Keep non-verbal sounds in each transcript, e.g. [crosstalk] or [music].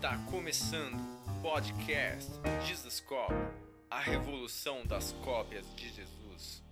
Está começando o podcast Jesus Cop, a revolução das cópias de Jesus.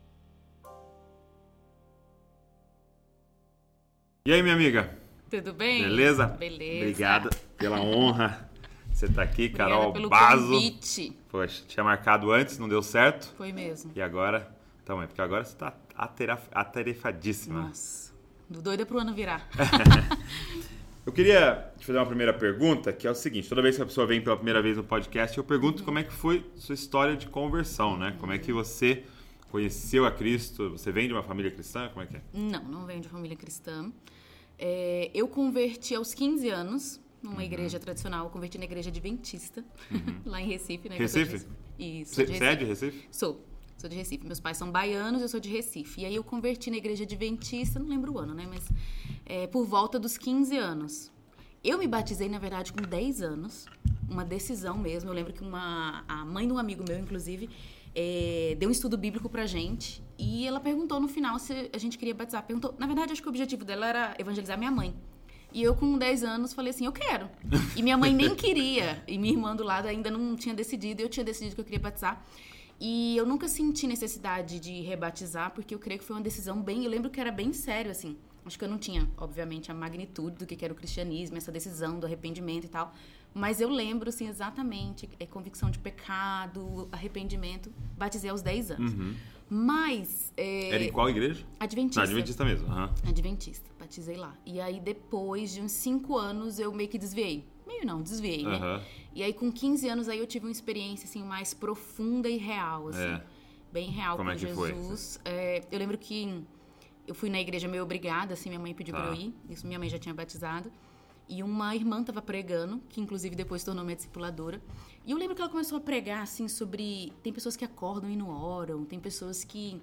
E aí, minha amiga? Tudo bem? Beleza? Beleza. Obrigado pela honra. Você tá aqui, Obrigada Carol pelo Bazo. convite. Poxa, tinha marcado antes, não deu certo. Foi mesmo. E agora, também, porque agora você tá ateraf- atarefadíssima. Nossa. Do doida pro ano virar. [laughs] Eu queria te fazer uma primeira pergunta, que é o seguinte: toda vez que a pessoa vem pela primeira vez no podcast, eu pergunto como é que foi sua história de conversão, né? Como é que você conheceu a Cristo? Você vem de uma família cristã? Como é que é? Não, não venho de família cristã. É, eu converti aos 15 anos numa Uhum. igreja tradicional. Eu converti na igreja adventista, [laughs] lá em Recife, né? Recife? Isso. Você é de Recife? Sou. Sou de Recife. Meus pais são baianos, eu sou de Recife. E aí eu converti na igreja adventista, não lembro o ano, né? Mas é, por volta dos 15 anos. Eu me batizei, na verdade, com 10 anos. Uma decisão mesmo. Eu lembro que uma, a mãe de um amigo meu, inclusive, é, deu um estudo bíblico pra gente. E ela perguntou no final se a gente queria batizar. Perguntou, na verdade, acho que o objetivo dela era evangelizar minha mãe. E eu, com 10 anos, falei assim: eu quero. E minha mãe nem queria. E minha irmã do lado ainda não tinha decidido. Eu tinha decidido que eu queria batizar. E eu nunca senti necessidade de rebatizar, porque eu creio que foi uma decisão bem. Eu lembro que era bem sério, assim. Acho que eu não tinha, obviamente, a magnitude do que era o cristianismo, essa decisão do arrependimento e tal. Mas eu lembro, assim, exatamente, é, convicção de pecado, arrependimento. Batizei aos 10 anos. Mas. É, Era em qual igreja? Adventista. Na Adventista mesmo. aham. Adventista, batizei lá. E aí, depois de uns 5 anos, eu meio que desviei. Meio não, desviei, né? Aham. E aí, com 15 anos, aí eu tive uma experiência, assim, mais profunda e real, assim. É. Bem real Como com é que foi? Jesus. É, eu lembro que eu fui na igreja meio obrigada, assim, minha mãe pediu Tá. pra eu ir. Isso minha mãe já tinha batizado. E uma irmã tava pregando, que inclusive depois se tornou minha discipuladora. E eu lembro que ela começou a pregar, assim, sobre... Tem pessoas que acordam e não oram, tem pessoas que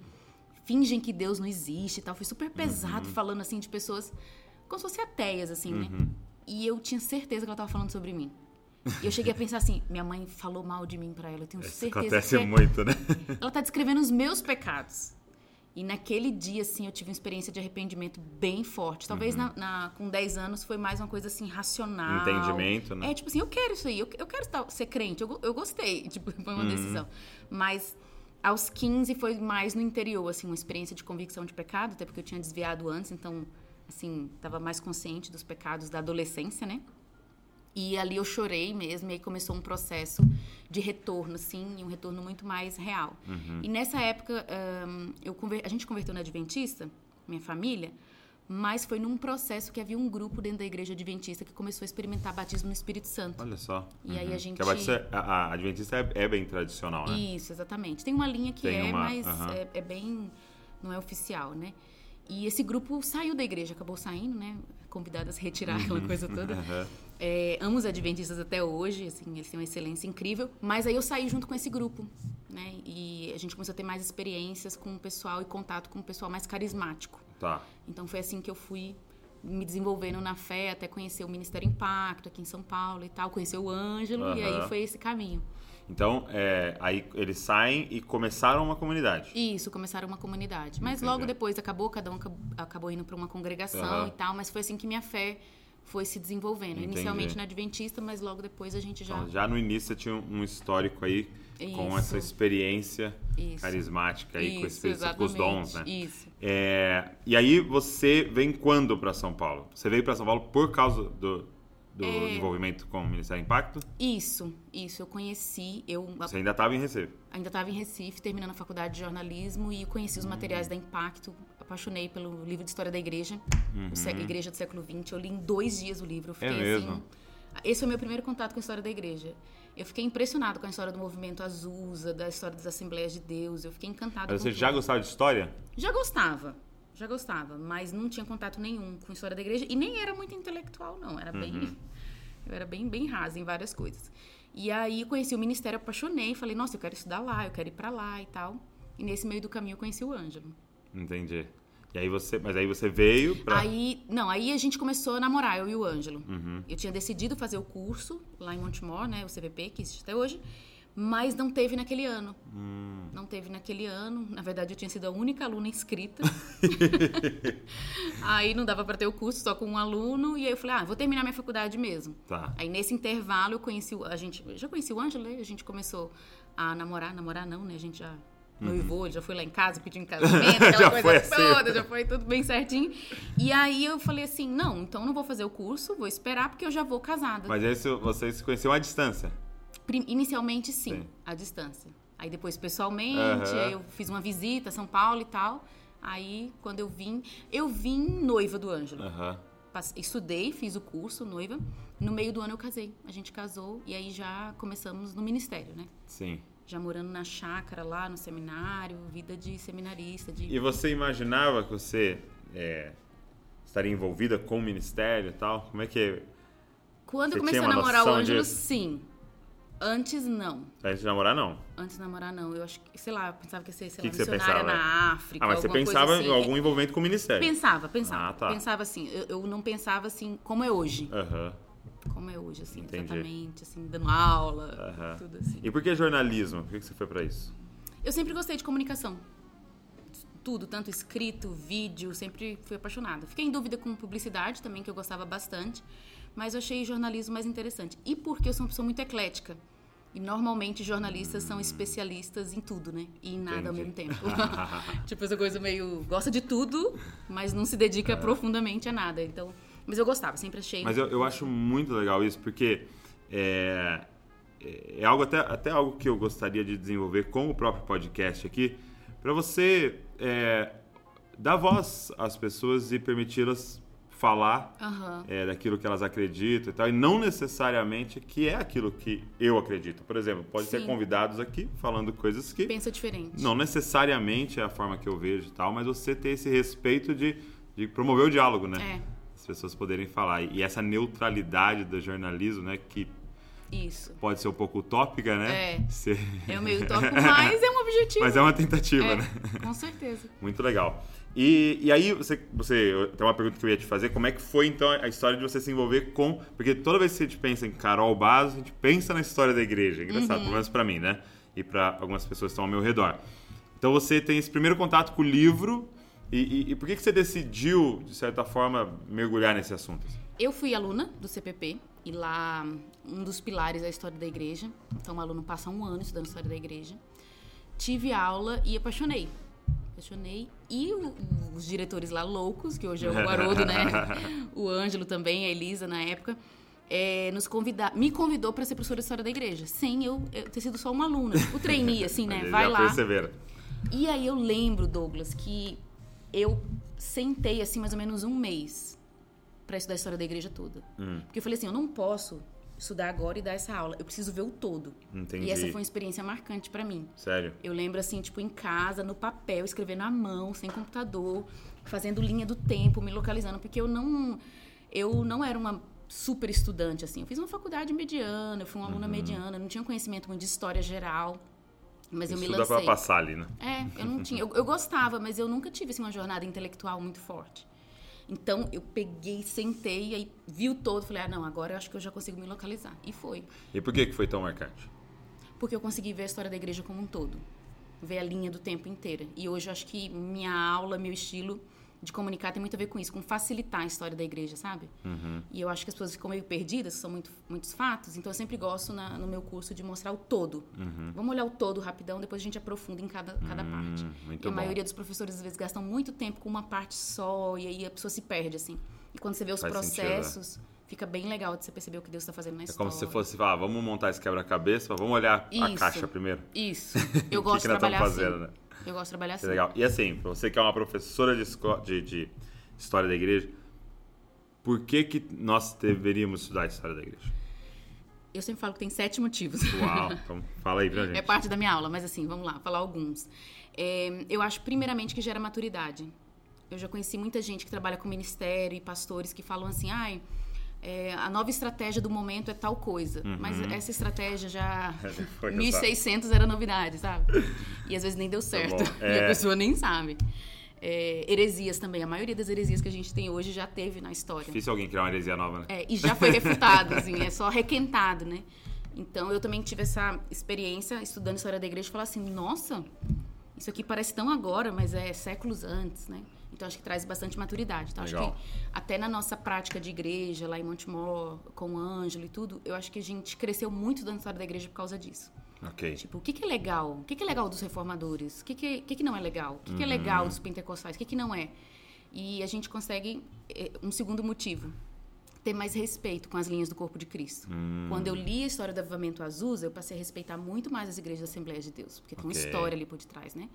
fingem que Deus não existe e tal. Foi super pesado falando, assim, de pessoas como se fossem ateias, assim, né? E eu tinha certeza que ela tava falando sobre mim. E eu cheguei a pensar assim, minha mãe falou mal de mim pra ela, eu tenho Isso certeza acontece que é- muito, né? ela tá descrevendo os meus pecados. E naquele dia, assim, eu tive uma experiência de arrependimento bem forte. Talvez na, na- com 10 anos foi mais uma coisa assim, racional. Entendimento, né? É, tipo assim, eu quero isso aí, eu, eu quero estar- ser crente, eu, eu gostei. [laughs] Tipo, foi uma decisão. Mas aos 15 foi mais no interior, assim, uma experiência de convicção de pecado, até porque eu tinha desviado antes, então, assim, tava mais consciente dos pecados da adolescência, né? E ali eu chorei mesmo, e aí começou um processo de retorno, assim, e um retorno muito mais real. E nessa época, ahn, eu a gente converteu na Adventista, minha família, mas foi num processo que havia um grupo dentro da igreja Adventista que começou a experimentar batismo no Espírito Santo. Olha só. E aí a Uhum. gente- Que a, Batista- a- a Adventista é, é bem tradicional, né? Isso, exatamente. Tem uma linha que Tem é, uma, mas aham. é, é bem. não é oficial, né? E esse grupo saiu da igreja, acabou saindo, né? Convidadas a retirar aquela coisa toda. Aham. É, amo os adventistas até hoje, assim, eles têm uma excelência incrível. Mas aí eu saí junto com esse grupo, né? E a gente começou a ter mais experiências com o pessoal e contato com o pessoal mais carismático. Tá. Então foi assim que eu fui me desenvolvendo na fé, até conhecer o Ministério Impacto aqui em São Paulo e tal, conhecer o Ângelo, e Aham. aí foi esse caminho. Então, é, aí eles saem e começaram uma comunidade. Isso, começaram uma comunidade. Mas Entendi. logo depois acabou, cada um acab- acabou indo para uma congregação Aham. e tal, mas foi assim que minha fé foi se desenvolvendo. Entendi. Inicialmente na Adventista, mas logo depois a gente já. Então, já no início você tinha um histórico aí com Isso. essa experiência Isso. carismática aí, com, Isso, esse, com os dons, né? Isso. É, e aí você vem quando para São Paulo? Você veio para São Paulo por causa do, do É. envolvimento com o Ministério Impacto? Isso, isso. Eu conheci, eu Você ainda estava em Recife. ainda estava em Recife, terminando a faculdade de jornalismo e conheci os Uhum. materiais da Impacto. Apaixonei pelo livro de história da igreja, Uhum. o sé- Igreja do Século XX. Eu li em dois dias o livro. É mesmo? assim. Esse foi o meu primeiro contato com a história da igreja. Eu fiquei impressionado com a história do movimento Azusa, da história das Assembleias de Deus. Eu fiquei encantada Mas você já gostava de história? Já gostava, já gostava, mas não tinha contato nenhum com a história da igreja e nem era muito intelectual, não. Era bem. Eu era bem, bem rasa em várias coisas. E aí conheci o ministério, apaixonei, falei, nossa, eu quero estudar lá, eu quero ir pra lá e tal. E nesse meio do caminho eu conheci o Ângelo. Entendi. E aí você, mas aí você veio para Aí, não, aí a gente começou a namorar, eu e o Ângelo. Uhum. Eu tinha decidido fazer o curso lá em Montemor, né, o CVP, que existe até hoje. Mas não teve naquele ano. Hum. Não teve naquele ano. Na verdade, eu tinha sido a única aluna inscrita. [laughs] aí não dava para ter o curso só com um aluno. E aí eu falei, ah, vou terminar minha faculdade mesmo. Tá. Aí nesse intervalo eu conheci o, a gente, já conheci o Ângelo, né? a gente começou a namorar, namorar não, né? A gente já noivou, ele já foi lá em casa pedindo em [laughs] casamento, aquela Já coisa foi assim. toda, já foi tudo bem certinho. E aí eu falei assim, não, então não vou fazer o curso, vou esperar porque eu já vou casada. Mas aí você- vocês se conheciam à distância. Inicialmente, sim, Sim. à distância. Aí depois pessoalmente, Aham. aí eu fiz uma visita a São Paulo e tal. Aí, quando eu vim, eu vim noiva do Ângelo. Passe- Estudei, fiz o curso, noiva. No meio do ano eu casei. A gente casou e aí já começamos no ministério, né? Sim. Já morando na chácara lá, no seminário, vida de seminarista. De... E você imaginava que você é, estaria envolvida com o ministério e tal? Como é que. Quando Você eu comecei a namorar o Ângelo, disso? sim. Antes, não. Antes de namorar, não. Antes de namorar, não. Eu acho que, sei lá, eu pensava que ia ser, sei Que lá, que missionária na África. Ah, mas você pensava assim. em algum envolvimento com o ministério. Pensava, pensava. Ah, tá. Pensava assim. Eu, eu não pensava assim como é hoje. Aham. Como é hoje, assim, Entendi. exatamente, assim, dando aula, Aham. tudo assim. E por que jornalismo? Por que que você foi pra isso? Eu sempre gostei de comunicação. Tudo, tanto escrito, vídeo, sempre fui apaixonada. Fiquei em dúvida com publicidade também, que eu gostava bastante, mas eu achei jornalismo mais interessante. E porque eu sou uma pessoa muito eclética. E normalmente jornalistas são especialistas em tudo, né? E em nada ao Entendi. mesmo tempo. [laughs] [laughs] tipo, essa coisa meio. gosta de tudo, mas não se dedica profundamente a nada. Então. Mas eu gostava, sempre achei. É. Mas eu, eu acho muito legal isso, porque é, é algo até, até algo que eu gostaria de desenvolver com o próprio podcast aqui, para você é, dar voz às pessoas e permiti-las falar Aham. é, daquilo que elas acreditam e tal, e não necessariamente que é aquilo que eu acredito. Por exemplo, pode ter Sim. convidados aqui falando coisas que Pensa diferente. não necessariamente é a forma que eu vejo e tal, mas você ter esse respeito de, de promover o diálogo, né? É. As pessoas poderem falar. E essa neutralidade do jornalismo, né? Que Isso. pode ser um pouco utópica, né? É. Ser- É meio [laughs] utópico, mas é um objetivo. Mas é uma tentativa, É, né? Com certeza. [laughs] Muito legal. E, e aí, você, você. Tem uma pergunta que eu ia te fazer. Como é que foi, então, a história de você se envolver com. Porque toda vez que a gente pensa em Carol Basso, a gente pensa na história da igreja. Engraçado, pelo menos pra mim, né? E pra algumas pessoas que estão ao meu redor. Então você tem esse primeiro contato com o livro. E, e- e por que, que você decidiu, de certa forma, mergulhar nesse assunto? Eu fui aluna do CPP e lá um dos pilares é a história da igreja. Então, o aluno passa um ano estudando história da igreja. Tive aula e apaixonei. Apaixonei. E o- os diretores lá loucos, que hoje é o Haroldo, né? [laughs] O Ângelo também, a Elisa na época. é, nos convidar, me convidou para ser professora de história da igreja, sem eu, eu ter sido só uma aluna, o trainee, assim, né? [laughs] Vai lá. E aí eu lembro, Douglas, que eu sentei assim mais ou menos um mês para estudar a história da igreja toda. Hum. Porque eu falei assim, eu não posso estudar agora e dar essa aula, eu preciso ver o todo. Entendi. E essa foi uma experiência marcante para mim. Sério. Eu lembro assim, tipo, em casa, no papel, escrevendo à mão, sem computador, fazendo linha do tempo, me localizando, porque eu não eu não era uma super estudante assim. Eu fiz uma faculdade mediana, eu fui uma Uhum. aluna mediana, eu não tinha conhecimento muito de história geral. Mas eu me Estuda lancei. pra passar ali, né? É, eu não tinha. Eu, eu gostava, mas eu nunca tive assim, uma jornada intelectual muito forte. Então eu peguei, sentei, aí vi o todo, falei, ah, não, agora eu acho que eu já consigo me localizar. E foi. E por que, que foi tão marcante? Porque eu consegui ver a história da igreja como um todo. Ver a linha do tempo inteira. E hoje eu acho que minha aula, meu estilo de comunicar tem muito a ver com isso, com facilitar a história da igreja, sabe? E eu acho que as pessoas ficam meio perdidas, são muito, muitos fatos, então eu sempre gosto na- no meu curso de mostrar o todo. Vamos olhar o todo rapidão, depois a gente aprofunda em cada, cada parte. muito e a bom. maioria dos professores às vezes gastam muito tempo com uma parte só, e aí a pessoa se perde, assim. E quando você vê os Faz sentido, né? processos, fica bem legal de você perceber o que Deus está fazendo na É história. como se você fosse, ah, vamos montar esse quebra-cabeça, vamos olhar a Isso. caixa primeiro. Isso. [laughs] Eu gosto que que de nós trabalhar assim. fazendo, né? Eu gosto de trabalhar assim. é legal. E assim, pra você que é uma professora de, de, de história da igreja, por que, que nós deveríamos estudar a história da igreja? Eu sempre falo que tem sete motivos. Uau, [laughs] então fala aí pra gente. É parte da minha aula, mas assim, vamos lá, falar alguns. É, eu acho, primeiramente, que gera maturidade. Eu já conheci muita gente que trabalha com ministério e pastores que falam assim, ai, é, a nova estratégia do momento é tal coisa. Mas essa estratégia já... [laughs] Uhum. Foi [laughs] 1600 era novidade, sabe? E às vezes nem deu certo. bom. [laughs] E a É. pessoa nem sabe. É, heresias também. A maioria das heresias que a gente tem hoje já teve na história. Difícil alguém criar uma heresia nova, né? É, e já foi refutado, assim, é só requentado, né? Então eu também tive essa experiência estudando história da igreja e falar assim, nossa, isso aqui parece tão agora, mas é séculos antes, né? Então acho que traz bastante maturidade. Então acho que até na nossa prática de igreja lá em Montemor, com o Ângelo e tudo, eu acho que a gente cresceu muito dando história da igreja por causa disso. Ok. Tipo, o que, que é legal? O que, que é legal dos reformadores? O que, que, que, que não é legal? O que, que é Uhum. legal dos pentecostais? O que, que não é? E a gente consegue, eh, um segundo motivo, ter mais respeito com as linhas do corpo de Cristo. Hum. Quando eu li a história do avivamento Azusa, eu passei a respeitar muito mais as igrejas da Assembleia de Deus, porque tem uma história ali por detrás, né?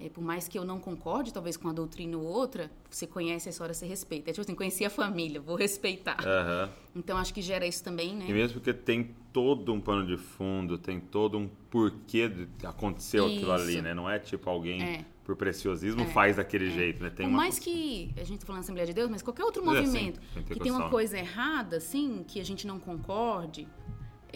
É, por mais que eu não concorde, talvez, com a doutrina ou outra, você conhece a história, você respeita. É tipo assim, conheci a família, vou respeitar. Aham. Então, acho que gera isso também, né? E mesmo porque tem todo um pano de fundo, tem todo um porquê de aconteceu aquilo ali, né? Não é tipo alguém É. por preciosismo faz daquele jeito, né? Tem Por uma mais que a gente tá falando Assembleia de Deus, mas qualquer outro É, movimento sim, que tem uma coisa errada, assim, que a gente não concorde,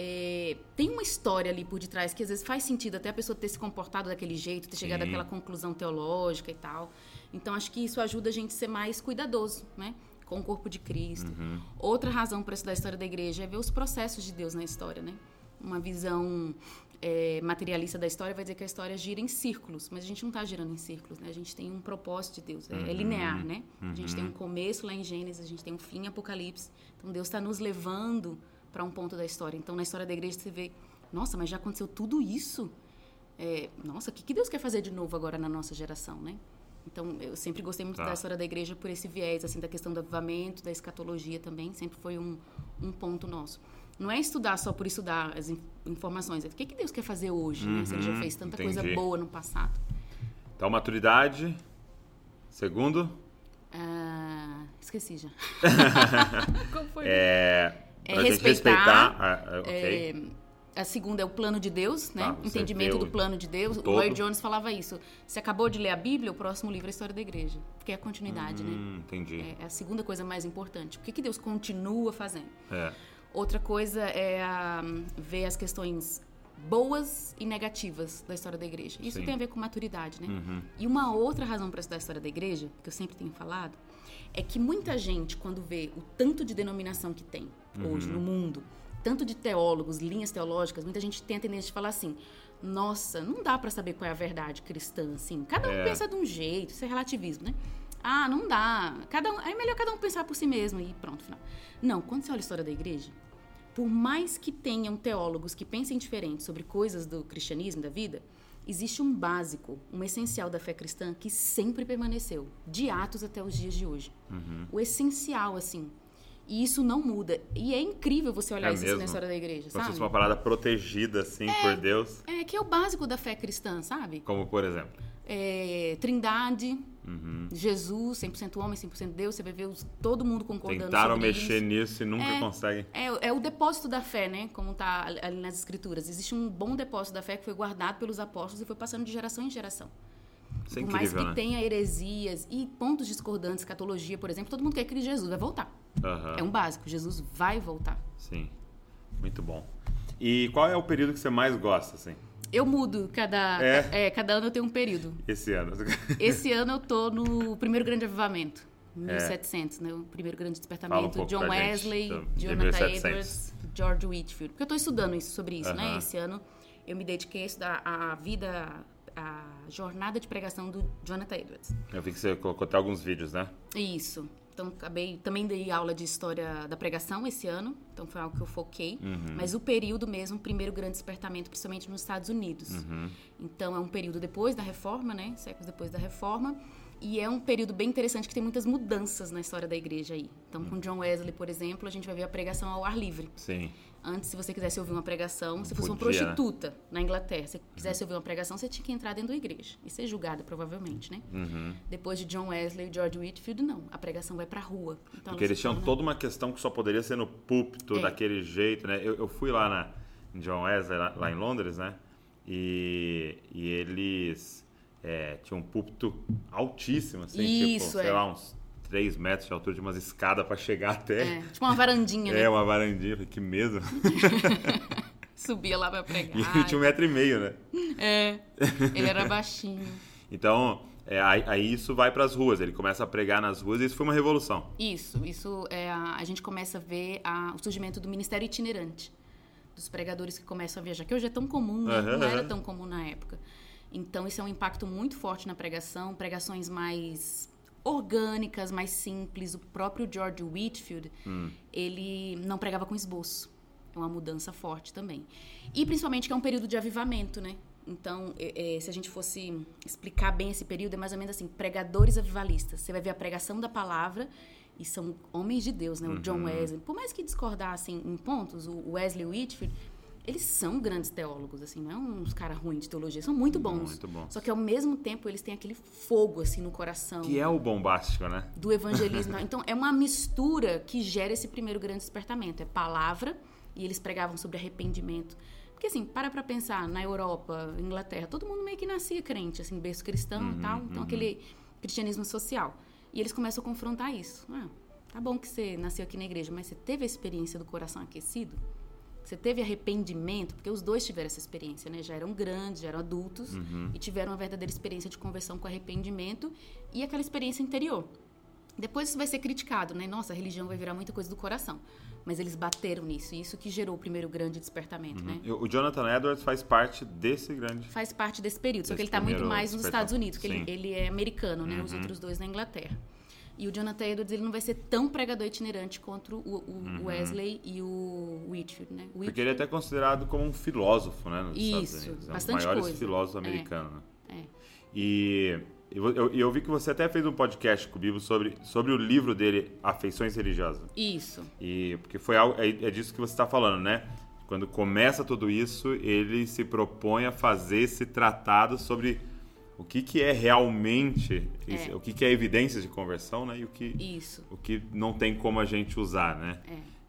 é, tem uma história ali por detrás que às vezes faz sentido até a pessoa ter se comportado daquele jeito, ter chegado Sim. àquela conclusão teológica e tal. Então acho que isso ajuda a gente a ser mais cuidadoso, né? Com o corpo de Cristo. Uhum. Outra razão para estudar a história da igreja é ver os processos de Deus na história, né? Uma visão é, materialista da história vai dizer que a história gira em círculos, mas a gente não está girando em círculos, né? A gente tem um propósito de Deus, é, é linear, né? A gente tem um começo lá em Gênesis, a gente tem um fim em Apocalipse. Então Deus está nos levando para um ponto da história. Então na história da igreja você vê, nossa, mas já aconteceu tudo isso? É, nossa, o que, que Deus quer fazer de novo agora na nossa geração, né? Então, eu sempre gostei muito Tá. da história da igreja por esse viés, assim, da questão do avivamento, da escatologia também, sempre foi um, um ponto nosso. Não é estudar só por estudar as in- informações, é o que, que Deus quer fazer hoje, né? Se ele já Uhum, fez tanta entendi. coisa boa no passado. Então, maturidade. Segundo, Ah, esqueci já. [laughs] [laughs] Qual foi? é. É respeitar, respeitar. ah, ah, ok. É, a segunda é o plano de Deus, né? Tá, Entendimento do plano de Deus. O Lloyd Jones falava isso. Você acabou de ler a Bíblia, o próximo livro é a história da igreja. Porque é a continuidade, né? Hum, entendi. É, é a segunda coisa mais importante. O que, que Deus continua fazendo? É. Outra coisa é a, ver as questões boas e negativas da história da igreja. Isso Sim. tem a ver com maturidade, né? Uhum. E uma outra razão para estudar a história da igreja, que eu sempre tenho falado, é que muita gente, quando vê o tanto de denominação que tem hoje Uhum. no mundo, tanto de teólogos, linhas teológicas, muita gente tem a tendência de falar assim: nossa, não dá para saber qual é a verdade cristã, assim. Cada um É. pensa de um jeito, isso é relativismo, né? Ah, não dá. Cada um, é melhor cada um pensar por si mesmo e pronto, final. Não, quando você olha a história da igreja, por mais que tenham teólogos que pensem diferente sobre coisas do cristianismo, da vida, existe um básico, um essencial da fé cristã que sempre permaneceu, de Atos até os dias de hoje. Uhum. O essencial, assim. E isso não muda. E é incrível você olhar É isso assim mesmo? na história da igreja, Como se sabe? fosse uma parada protegida, assim, por Deus. É que é o básico da fé cristã, sabe? Como, por exemplo. É, trindade, Uhum. Jesus, 100% homem, 100% Deus, você vai ver os- todo mundo concordando Tentaram sobre mexer isso. nisso e nunca É. conseguem. É, é o depósito da fé, né? Como tá ali- nas escrituras. Existe um bom depósito da fé que foi guardado pelos apóstolos e foi passando de geração em geração. Isso é por mais incrível, que né? tenha heresias e pontos discordantes, escatologia, por exemplo, todo mundo quer que Jesus vai voltar. Aham. É um básico, Jesus vai voltar. Sim. Muito bom. E qual é o período que você mais gosta, assim? Eu mudo cada, É? é, cada ano eu tenho um período. Esse ano? [laughs] Esse ano eu tô no primeiro grande avivamento, 1700, né? O primeiro grande É. Um despertamento. pouco John gente Wesley, de Jonathan 1700. Edwards, George Whitfield. Porque eu tô estudando isso, sobre isso, né? Aham. Esse ano eu me dediquei a estudar a vida, a jornada de pregação do Jonathan Edwards. Eu vi que você colocou até alguns vídeos, né? Isso. Então, acabei, também dei aula de história da pregação esse ano, então foi algo que eu foquei. Uhum. Mas o período mesmo, o primeiro grande despertamento, principalmente nos Estados Unidos. Uhum. Então, é um período depois da reforma, né? Séculos depois da reforma. E é um período bem interessante que tem muitas mudanças na história da igreja aí. Então, com John Wesley, por exemplo, a gente vai ver a pregação ao ar livre. Sim. Antes, se você quisesse ouvir uma pregação, se fosse uma Podia, né? prostituta na Inglaterra, se você quisesse ouvir uma pregação, você tinha que entrar dentro da igreja e ser julgada, provavelmente, né? Uhum. Depois de John Wesley e George Whitfield, não. A pregação vai pra rua. Então, Porque eles tinham torna- toda uma questão que só poderia ser no púlpito, É. daquele jeito, né? Eu, eu fui lá na, em John Wesley, lá, lá em Londres, né? E, e eles é, tinham um púlpito altíssimo, assim, Isso, tipo, sei é. lá, uns 3 metros de altura, de umas escadas pra chegar até. É, tipo uma varandinha, né? É, uma varandinha, falei, que medo. [laughs] Subia lá pra pregar. E ele tinha um metro e meio, né? É, ele era baixinho. Então, é, aí, aí isso vai pras ruas, ele começa a pregar nas ruas e isso foi uma revolução. Isso, isso é a, gente começa a ver a- o surgimento do ministério itinerante. dos pregadores que começam a viajar, que hoje é tão comum, né? Aham, não era tão comum na época. Então, isso é um impacto muito forte na pregação, pregações mais orgânicas, mais simples. O próprio George Whitfield, ele não pregava com esboço. É uma mudança forte também. E principalmente que é um período de avivamento, né? Então, é- é, se a gente fosse explicar bem esse período, é mais ou menos assim, pregadores avivalistas. Você vai ver a pregação da palavra e são homens de Deus, né? O John Wesley. Por mais que discordassem em pontos, o Wesley Whitfield, eles são grandes teólogos, assim, não é uns caras ruins de teologia, são muito bons. Muito bons. Só que ao mesmo tempo eles têm aquele fogo, assim, no coração Que é o bombástico, né? do evangelismo. [laughs] Então, é uma mistura que gera esse primeiro grande despertamento. É palavra, e eles pregavam sobre arrependimento. Porque, assim, para pra pensar, na Europa, Inglaterra, todo mundo meio que nascia crente, assim, berço cristão e tal. Então, aquele cristianismo social. E eles começam a confrontar isso. Ah, tá bom que você nasceu aqui na igreja, mas você teve a experiência do coração aquecido? Você teve arrependimento? Porque os dois tiveram essa experiência, né? Já eram grandes, já eram adultos e tiveram uma verdadeira experiência de conversão com arrependimento e aquela experiência interior. Depois isso vai ser criticado, né? Nossa, a religião vai virar muita coisa do coração. Mas eles bateram nisso, e isso que gerou o primeiro grande despertamento, né? E O Jonathan Edwards faz parte desse grande. Faz parte desse período, só que Desse ele está muito mais nos. Estados Unidos, porque ele. Uhum. ele é americano, né? Os outros dois na Inglaterra. E o Jonathan Edwards, ele não vai ser tão pregador itinerante contra o, o- o Wesley e o Whitfield, né? Uhum. Porque ele é até considerado como um filósofo, né? Nos Isso, Estados Unidos. É um dos bastante maiores coisa. filósofos É. americanos. né? É. E eu, eu, eu vi que você até fez um podcast com o Bibo sobre, sobre o livro dele, Afeições Religiosas. Isso. E porque foi algo, é, é disso que você está falando, né? Quando começa tudo isso, ele se propõe a fazer esse tratado sobre o que, que é realmente, É. o que, que é evidências de conversão, né? E o que, Isso. o que não tem como a gente usar, né?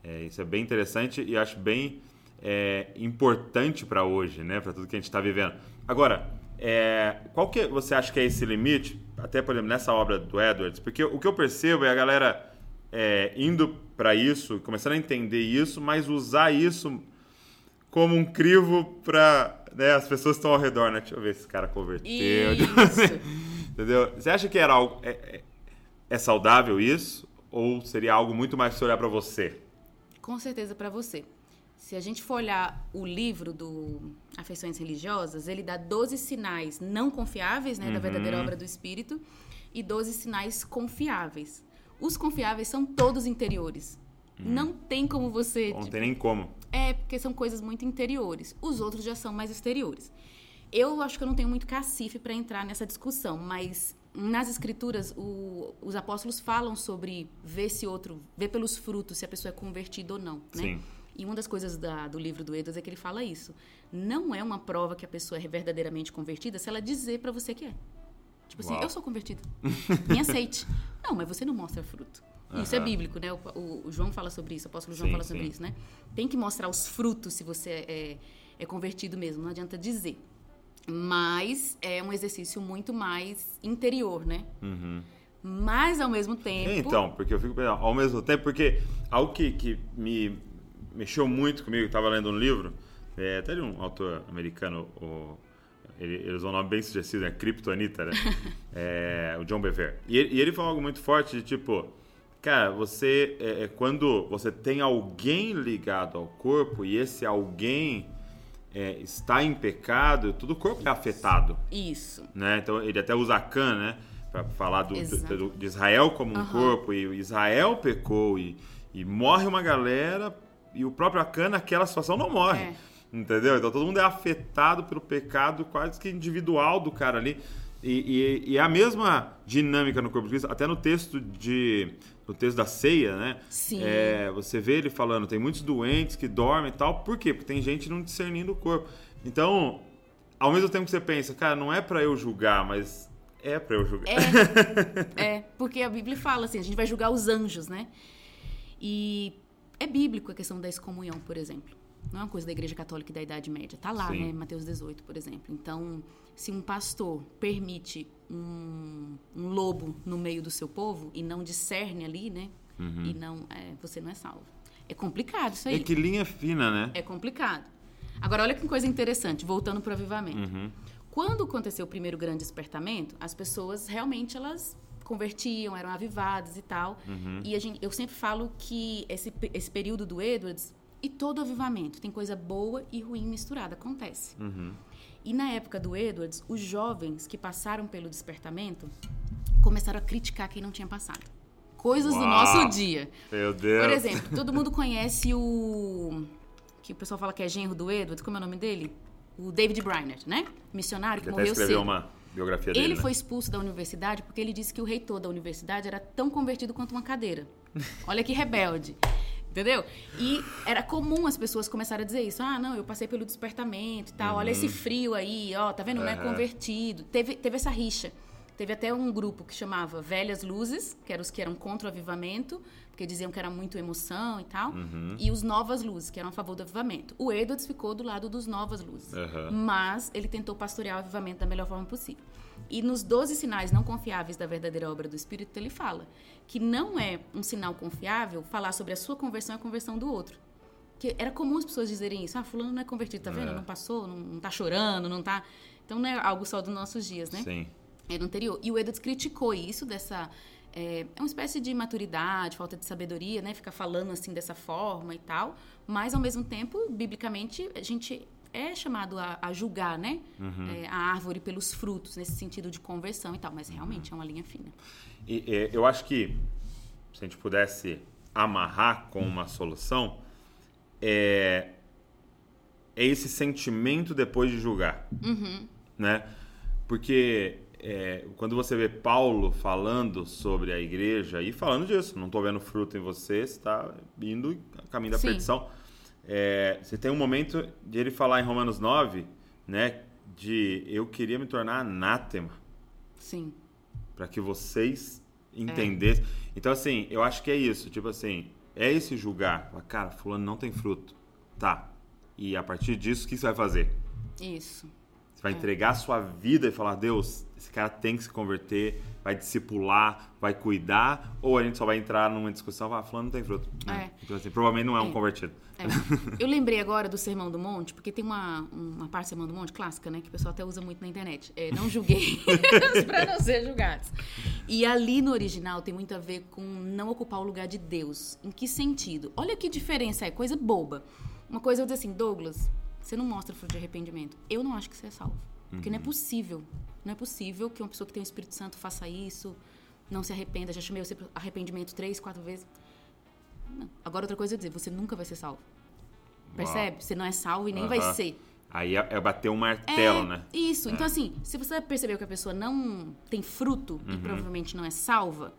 É, isso é bem interessante e acho bem é, importante para hoje, né? Para tudo que a gente está vivendo. Agora, é, qual que você acha que é esse limite? Até, por exemplo, nessa obra do Edwards, porque o que eu percebo é a galera é, indo para isso, começando a entender isso, mas usar isso como um crivo para né, as pessoas estão ao redor, né? Deixa eu ver se esse cara converteu. Isso. [laughs] Entendeu? Você acha que era algo é, é- é saudável isso ou seria algo muito mais para olhar para você? Com certeza para você. Se a gente for olhar o livro do Afeições Religiosas, ele dá 12 sinais não confiáveis, né, da verdadeira Uhum. obra do Espírito, e 12 sinais confiáveis. Os confiáveis são todos interiores. Não tem como você. Não tipo, tem nem como. é, porque são coisas muito interiores. Os outros já são mais exteriores. Eu acho que eu não tenho muito cacife para entrar nessa discussão, mas nas escrituras o- os apóstolos falam sobre ver se outro, ver pelos frutos se a pessoa é convertida ou não, né? Sim. E uma das coisas da- do livro do Edwards é que ele fala isso. Não é uma prova que a pessoa é verdadeiramente convertida se ela dizer para você que é. Tipo assim, Uau. eu sou convertida. Me aceite. [laughs] Não, mas você não mostra fruto. Isso é bíblico, né? O, o- o João fala sobre isso, o apóstolo João Sim, fala sobre sim. isso, né? Tem que mostrar os frutos se você é, é convertido mesmo, não adianta dizer. Mas é um exercício muito mais interior, né? Mas ao mesmo tempo. Então, porque eu fico pensando, ao mesmo tempo, porque algo que, que me mexeu muito comigo, eu estava lendo um livro, é, até de um autor americano, o, ele, ele usou um nome bem sugestivo, né? Kryptonita, né? [laughs] é, o John Bevere. E ele, e ele falou algo muito forte de tipo, cara, você, é, é, quando você tem alguém ligado ao corpo e esse alguém é, está em pecado, todo o corpo é afetado Isso. né? Então ele até usa Acã, né? Para falar do, do- de Israel como um corpo e Israel pecou e, e morre uma galera e o próprio Acã naquela situação não morre, É. entendeu? Então todo mundo é afetado pelo pecado quase que individual do cara ali e, e, e é a mesma dinâmica no corpo de Cristo, até no texto de no texto da ceia, né? Sim. É, você vê ele falando, tem muitos doentes que dormem e tal, por quê? Porque tem gente não discernindo o corpo. Então, ao mesmo tempo que você pensa, cara, não é pra eu julgar, mas é pra eu julgar. É, [laughs] é, porque a Bíblia fala assim, a gente vai julgar os anjos, né? E é bíblico a questão da excomunhão, por exemplo. Não é uma coisa da Igreja Católica da Idade Média. Tá lá, Sim. né? Mateus 18, por exemplo. Então, se um pastor permite um, um lobo no meio do seu povo e não discerne ali, né? E não, é, você não é salvo. É complicado isso aí. É que linha fina, né? É complicado. Agora, olha que coisa interessante, voltando para o avivamento. Uhum. Quando aconteceu o primeiro grande despertamento, as pessoas realmente elas convertiam, eram avivadas e tal. Uhum. E a gente, eu sempre falo que esse, esse período do Edwards E todo avivamento tem coisa boa e ruim misturada, acontece. E na época do Edwards, os jovens que passaram pelo despertamento começaram a criticar quem não tinha passado. Coisas do Uau! nosso dia. Meu Deus. Por exemplo, todo mundo conhece o. que o pessoal fala que é genro do Edwards, como é o nome dele? O David Brainerd, né? Missionário que Ele morreu escreveu cedo. uma biografia dele. Ele né? foi expulso da universidade porque ele disse que o reitor da universidade era tão convertido quanto uma cadeira. Olha que rebelde. Entendeu? E era comum as pessoas começarem a dizer isso. Ah, não, eu passei pelo despertamento e tal. Olha esse frio aí, ó, tá vendo? Não é Uhum. Aham. convertido. Teve, teve essa rixa. Teve até um grupo que chamava Velhas Luzes, que eram os que eram contra o avivamento, porque diziam que era muito emoção e tal. Uhum. E os Novas Luzes, que eram a favor do avivamento. O Edwards ficou do lado dos Novas Luzes. Aham. Mas ele tentou pastorear o avivamento da melhor forma possível. E nos 12 sinais não confiáveis da verdadeira obra do Espírito, ele fala que não é um sinal confiável falar sobre a sua conversão e a conversão do outro. Que era comum as pessoas dizerem isso. Ah, fulano não é convertido, tá vendo? É. Não passou, não, não tá chorando, não tá... Então não é algo só dos nossos dias, né? Sim. É no anterior. E o Edwards criticou isso, dessa. É, é uma espécie de maturidade, falta de sabedoria, né? Ficar falando assim dessa forma e tal. Mas, ao mesmo tempo, biblicamente, a gente é chamado a, a julgar, né? É, a árvore pelos frutos, nesse sentido de conversão e tal. Mas realmente é uma linha fina. E, é, eu acho que se a gente pudesse amarrar com uma solução, é, é esse sentimento depois de julgar. Né? Porque é, quando você vê Paulo falando sobre a igreja e falando disso, não estou vendo fruto em você, você está indo a caminho da Sim. perdição. É, você tem um momento de ele falar em Romanos 9, né? De eu queria me tornar anátema Sim. para que vocês entendessem. Então, assim, eu acho que é isso. Tipo assim, é esse julgar. Cara, fulano não tem fruto. Tá. E a partir disso, o que você vai fazer? Isso. Você vai entregar a sua vida e falar, Deus, esse cara tem que se converter, vai discipular, vai cuidar, ou a gente só vai entrar numa discussão e falar, fulano não tem fruto. né? É. Então, assim, provavelmente não é um É. convertido. É. Eu lembrei agora do Sermão do Monte, porque tem uma, uma parte do Sermão do Monte clássica, né? Que o pessoal até usa muito na internet. É, não julguei para não ser julgados. E ali no original tem muito a ver com não ocupar o lugar de Deus. Em que sentido? Olha que diferença é, coisa boba. Uma coisa eu dizer assim, Douglas, você não mostra fruto de arrependimento. Eu não acho que você é salvo. Porque não é possível. Não é possível que uma pessoa que tem o Espírito Santo faça isso, não se arrependa. Já chamei você para arrependimento três, quatro vezes. Não. Agora, outra coisa é dizer, você nunca vai ser salvo. Percebe? Você não é salvo e nem vai Aham. ser. Aí é, é bater um martelo, é, né? Isso. Então, assim, se você percebeu que a pessoa não tem fruto Uhum. e provavelmente não é salva,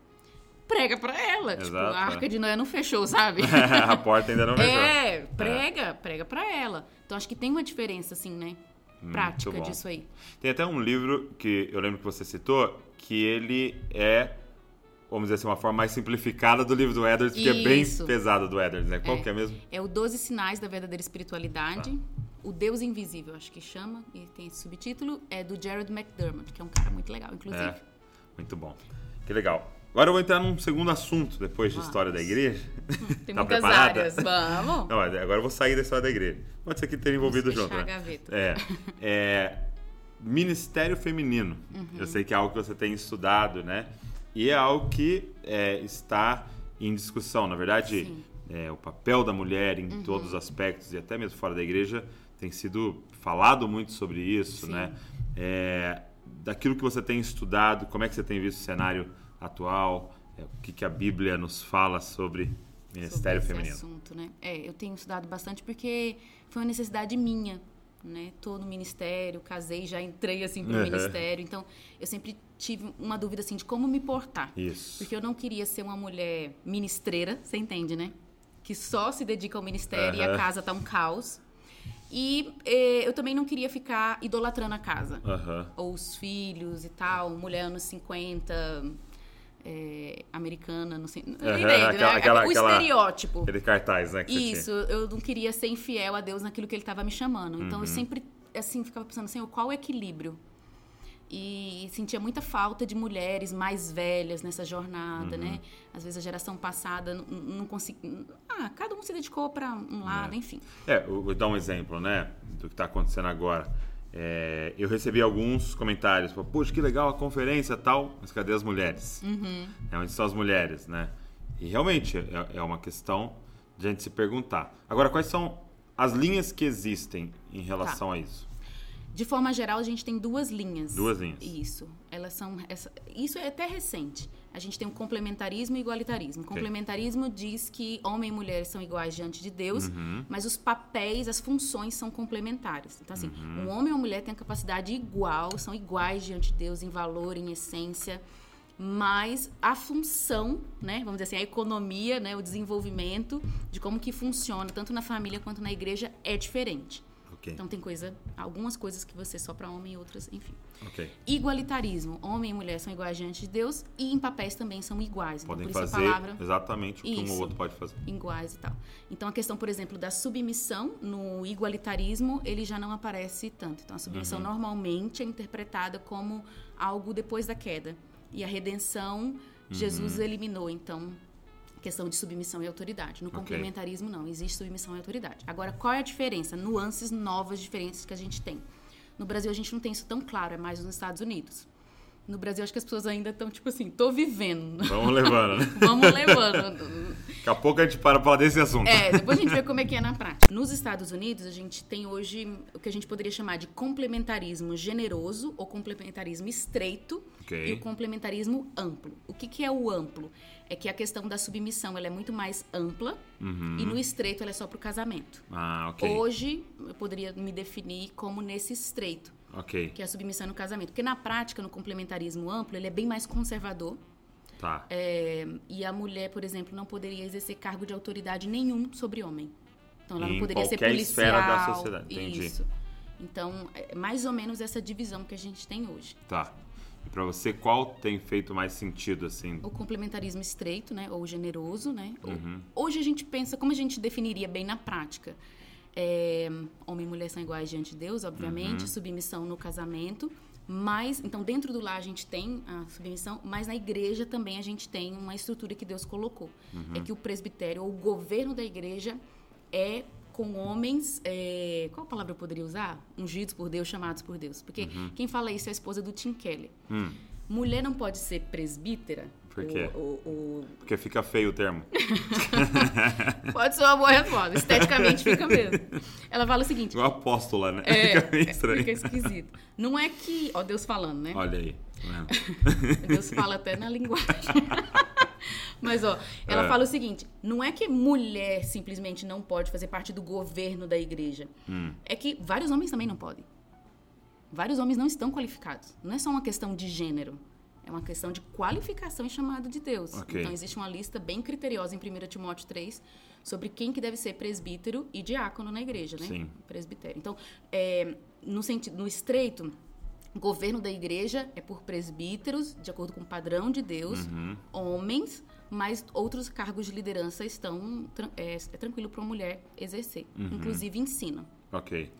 prega pra ela. Tipo, Exato, a é. arca de Noé não fechou, sabe? [laughs] a porta ainda não fechou. é, prega, prega pra ela. Então, acho que tem uma diferença, assim, né? Prática bom. disso aí. Tem até um livro que eu lembro que você citou, que ele é, vamos dizer assim, uma forma mais simplificada do livro do Edwards, que é bem pesado do Edwards, né? Qual É. que é mesmo? É o 12 Sinais da Verdadeira Espiritualidade. Tá. O Deus Invisível, acho que chama, e tem esse subtítulo, é do Jared McDermott, que é um cara muito legal, inclusive. É, muito bom. Que legal. Agora eu vou entrar num segundo assunto, depois de história da igreja. [laughs] Tem Tá muitas preparada? áreas. Vamos. Não, agora eu vou sair da história da igreja. Pode ser que tenha envolvido junto, né? a gaveta. É, [laughs] é, Ministério feminino. Uhum. Eu sei que é algo que você tem estudado, né? E é algo que é, está em discussão. Na verdade, é, o papel da mulher em Uhum. todos os aspectos e até mesmo fora da igreja tem sido falado muito sobre isso, Sim. né? Daquilo que você tem estudado, como é que você tem visto o cenário atual? É, o que, que a Bíblia nos fala sobre ministério sobre feminino? assunto, né? É, eu tenho estudado bastante porque foi uma necessidade minha, né? Tô no ministério, casei, já entrei assim pro Uhum. ministério, então eu sempre tive uma dúvida assim de como me portar. Isso. Porque eu não queria ser uma mulher ministreira, você entende, né? Que só se dedica ao ministério e Aham. a casa tá um caos. E eh, eu também não queria ficar idolatrando a casa. Aham. Ou os filhos e tal, mulher anos 50, é, americana, não sei. Aham, entende, né? aquela- aquela- o aquela- estereótipo. Aquele cartaz, né? Isso, eu não queria ser infiel a Deus naquilo que ele estava me chamando. Então Uhum. eu sempre, assim, ficava pensando assim, qual o equilíbrio? E sentia muita falta de mulheres mais velhas nessa jornada, Uhum. né? Às vezes a geração passada não, não conseguia. Ah, cada um se dedicou para um lado, enfim. É, eu vou dar um exemplo, né, do que está acontecendo agora. É, eu recebi alguns comentários, tipo, poxa, que legal a conferência tal, mas cadê as mulheres? Uhum. É, onde estão as mulheres, né? E realmente é, é uma questão de a gente se perguntar. Agora, quais são as linhas que existem em relação Tá. a isso? De forma geral, a gente tem duas linhas. Duas linhas. Isso. Elas são. essa- isso é até recente. A gente tem o complementarismo e igualitarismo. O complementarismo diz que homem e mulher são iguais diante de Deus, Uhum. mas os papéis, as funções são complementares. Então, assim, Uhum. um homem e uma mulher têm a capacidade igual, são iguais diante de Deus em valor, em essência, mas a função, né, vamos dizer assim, a economia, né, o desenvolvimento de como que funciona, tanto na família quanto na igreja, é diferente. Ok. Então tem coisa, algumas coisas que você só para homem e outras, enfim. ok. Igualitarismo, homem e mulher são iguais diante de Deus e em papéis também são iguais. Então, Podem isso fazer a palavra exatamente o que um ou Isso. outro pode fazer. iguais e tal. Então a questão, por exemplo, da submissão no igualitarismo, ele já não aparece tanto. Então a submissão Uhum. normalmente é interpretada como algo depois da queda. E a redenção, Jesus Uhum. eliminou, então questão de submissão e autoridade. No Ok. complementarismo não, existe submissão e autoridade. Agora, qual é a diferença? Nuances novas, diferenças que a gente tem. No Brasil a gente não tem isso tão claro, é mais nos Estados Unidos. No Brasil acho que as pessoas ainda estão tipo assim, tô vivendo. Vamos levando, né? [laughs] Vamos levando. Daqui a pouco a gente para pra falar desse assunto. É, depois a gente vê como é que é na prática. Nos Estados Unidos, a gente tem hoje o que a gente poderia chamar de complementarismo generoso ou complementarismo estreito Ok. e o complementarismo amplo. O que, que é o amplo? É que a questão da submissão ela é muito mais ampla e no estreito ela é só para o casamento. Ah, ok. Hoje, eu poderia me definir como nesse estreito, Ok. que é a submissão no casamento. Porque na prática, no complementarismo amplo, ele é bem mais conservador. Tá. É, e a mulher, por exemplo, não poderia exercer cargo de autoridade nenhum sobre homem. Então ela Em não poderia ser policial. esfera da sociedade, entendi. Isso. Então, é mais ou menos essa divisão que a gente tem hoje. Tá. E pra você, qual tem feito mais sentido, assim? O complementarismo estreito, né, ou generoso, né? Uhum. Hoje a gente pensa como a gente definiria bem na prática. É, homem e mulher são iguais diante de Deus, Uhum. obviamente, submissão no casamento, mas então dentro do lar a gente tem a submissão, mas na igreja também a gente tem uma estrutura que Deus colocou. Uhum. É que o presbitério ou o governo da igreja é com homens, é, qual palavra eu poderia usar? Ungidos por Deus, chamados por Deus. Porque Uhum. quem fala isso é a esposa do Tim Keller. Hum, Mulher não pode ser presbítera. Por quê? O- o- porque fica feio o termo. o- [laughs] Pode ser uma boa resposta. Esteticamente fica mesmo. Ela fala o seguinte. Igual apóstola, né? É, fica meio estranho. fica esquisito. Não é que. Ó, Deus falando, né? Olha aí. tá? [laughs] Deus fala até na linguagem. [laughs] Mas, ó, ela É. fala o seguinte: não é que mulher simplesmente não pode fazer parte do governo da igreja. Hum. É que vários homens também não podem. Vários homens não estão qualificados. Não é só uma questão de gênero. É uma questão de qualificação e chamado de Deus. Ok. Então, existe uma lista bem criteriosa em 1 Timóteo 3 sobre quem que deve ser presbítero e diácono na igreja, né? Sim. Presbitério. Então, é, no, sentido, no estreito, governo da igreja é por presbíteros, de acordo com o padrão de Deus, Uhum. homens, mas outros cargos de liderança estão é, é tranquilo para uma mulher exercer, Uhum. inclusive ensino. Ok.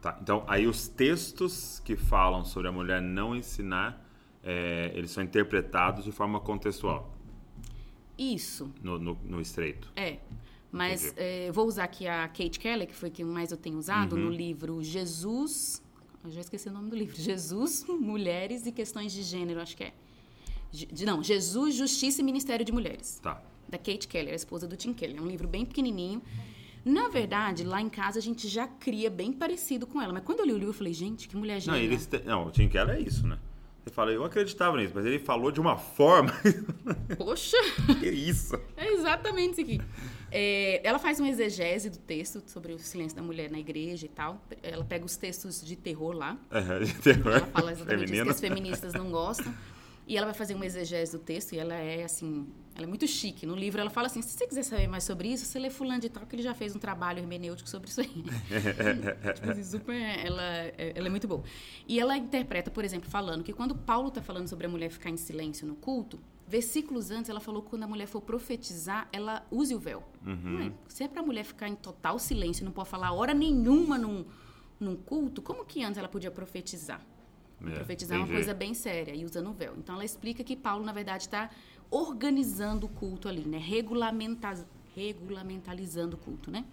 Tá, então aí os textos que falam sobre a mulher não ensinar, é, eles são interpretados de forma contextual Isso, no, no, no estreito. é. Mas é, vou usar aqui a Kate Keller, que foi que mais eu tenho usado, Uhum. no livro Jesus. Eu já esqueci o nome do livro. Jesus, Mulheres e Questões de Gênero, acho que é. De- não, Jesus, Justiça e Ministério de Mulheres. Tá. da Kate Keller, a esposa do Tim Keller. É um livro bem pequenininho. Na verdade, lá em casa a gente já cria bem parecido com ela. Mas quando eu li o livro, eu falei, gente, que mulher Não, genial. eles te- não, o Tim Keller é isso, né? Você fala, eu acreditava nisso, mas ele falou de uma forma. [laughs] Poxa, que isso? é exatamente isso aqui. É, ela faz uma exegese do texto sobre o silêncio da mulher na igreja e tal. Ela pega os textos de terror lá. É, de terror Ela fala exatamente isso que as feministas não gostam. E ela vai fazer uma exegese do texto e ela é assim, ela é muito chique. No livro ela fala assim: se você quiser saber mais sobre isso, você lê fulano de tal, que ele já fez um trabalho hermenêutico sobre isso aí. [laughs] tipo, assim, super, ela, ela é muito boa. E ela interpreta, por exemplo, falando que quando Paulo está falando sobre a mulher ficar em silêncio no culto, versículos antes ela falou que quando a mulher for profetizar, ela use o véu. Uhum. É? Se é para a mulher ficar em total silêncio, não pode falar hora nenhuma num, num culto, como que antes ela podia profetizar? É, Profetizar é uma coisa bem séria e usando o véu. Então ela explica que Paulo, na verdade, está organizando o culto ali, né? Regulamenta- regulamentalizando o culto, né?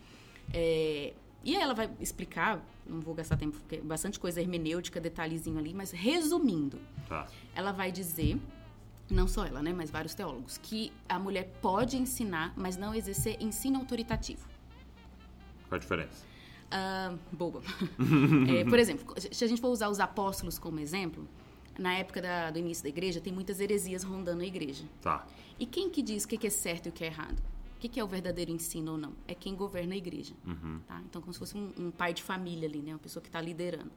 É, e aí ela vai explicar, não vou gastar tempo, porque é bastante coisa hermenêutica, detalhezinho ali, mas resumindo, Tá. ela vai dizer não só ela, né, mas vários teólogos, que a mulher pode ensinar, mas não exercer ensino autoritativo. Qual a diferença? Ah, boba. [laughs] É, por exemplo, se a gente for usar os apóstolos como exemplo, na época da- do início da igreja, tem muitas heresias rondando a igreja. Tá. E quem que diz o que que é certo e o que é errado? O que que é o verdadeiro ensino ou não? É quem governa a igreja. Tá? Então, como se fosse um, um pai de família ali, né? Uma pessoa que está liderando.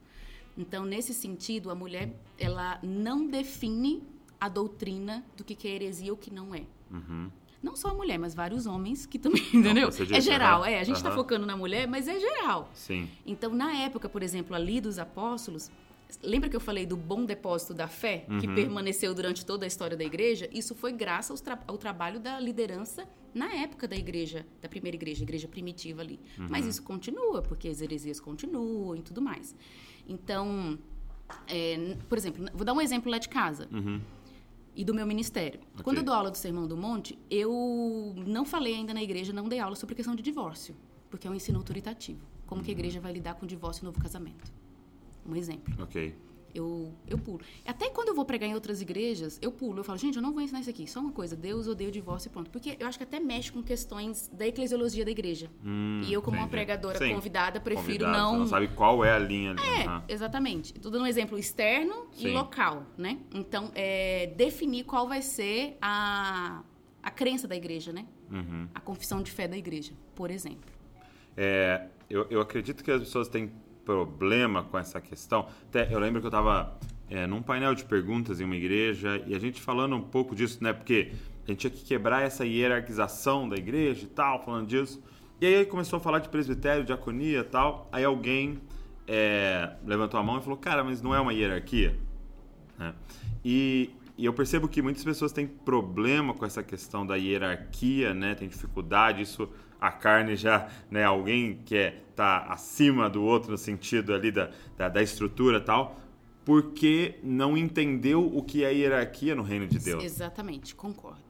Então, nesse sentido, a mulher, ela não define a doutrina do que que é heresia ou o que não é. Não só a mulher, mas vários homens que também, [laughs] entendeu? você É geral, é. A gente está focando na mulher, mas é geral. Sim. Então, na época, por exemplo, ali dos apóstolos, lembra que eu falei do bom depósito da fé, que permaneceu durante toda a história da igreja? Isso foi graças aos tra- ao trabalho da liderança na época da igreja, da primeira igreja, igreja primitiva ali. Mas isso continua, porque as heresias continuam e tudo mais. Então, é, por exemplo, vou dar um exemplo lá de casa. E do meu ministério. Quando eu dou aula do Sermão do Monte, eu não falei ainda na igreja, não dei aula sobre questão de divórcio, porque é um ensino autoritativo. Como que a igreja vai lidar com divórcio e novo casamento? Um exemplo. Ok. Eu, eu pulo. Até quando eu vou pregar em outras igrejas, eu pulo. Eu falo, gente, eu não vou ensinar isso aqui. Só uma coisa, Deus odeia o divórcio e pronto. Porque eu acho que até mexe com questões da eclesiologia da igreja. e eu, como uma entendi. pregadora Sim. convidada, prefiro Convidado, não... Você não sabe qual é a linha ali. É, Aham. exatamente. Tô dando um exemplo externo Sim. e local, né? Então, é, definir qual vai ser a, a crença da igreja, né? Uhum. A confissão de fé da igreja, por exemplo. É, eu, eu acredito que as pessoas têm problema com essa questão. Até eu lembro que eu estava num painel de perguntas em uma igreja e a gente falando um pouco disso, né? Porque a gente tinha que quebrar essa hierarquização da igreja e tal, falando disso. E aí começou a falar de presbitério, diaconia e tal. Aí alguém é, levantou a mão e falou: Cara, mas não é uma hierarquia? né? E, e eu percebo que muitas pessoas têm problema com essa questão da hierarquia, né? Tem dificuldade, isso a carne já, né? Alguém que é, tá acima do outro no sentido ali da, da, da estrutura e tal, porque não entendeu o que é hierarquia no reino de Deus. Exatamente, concordo.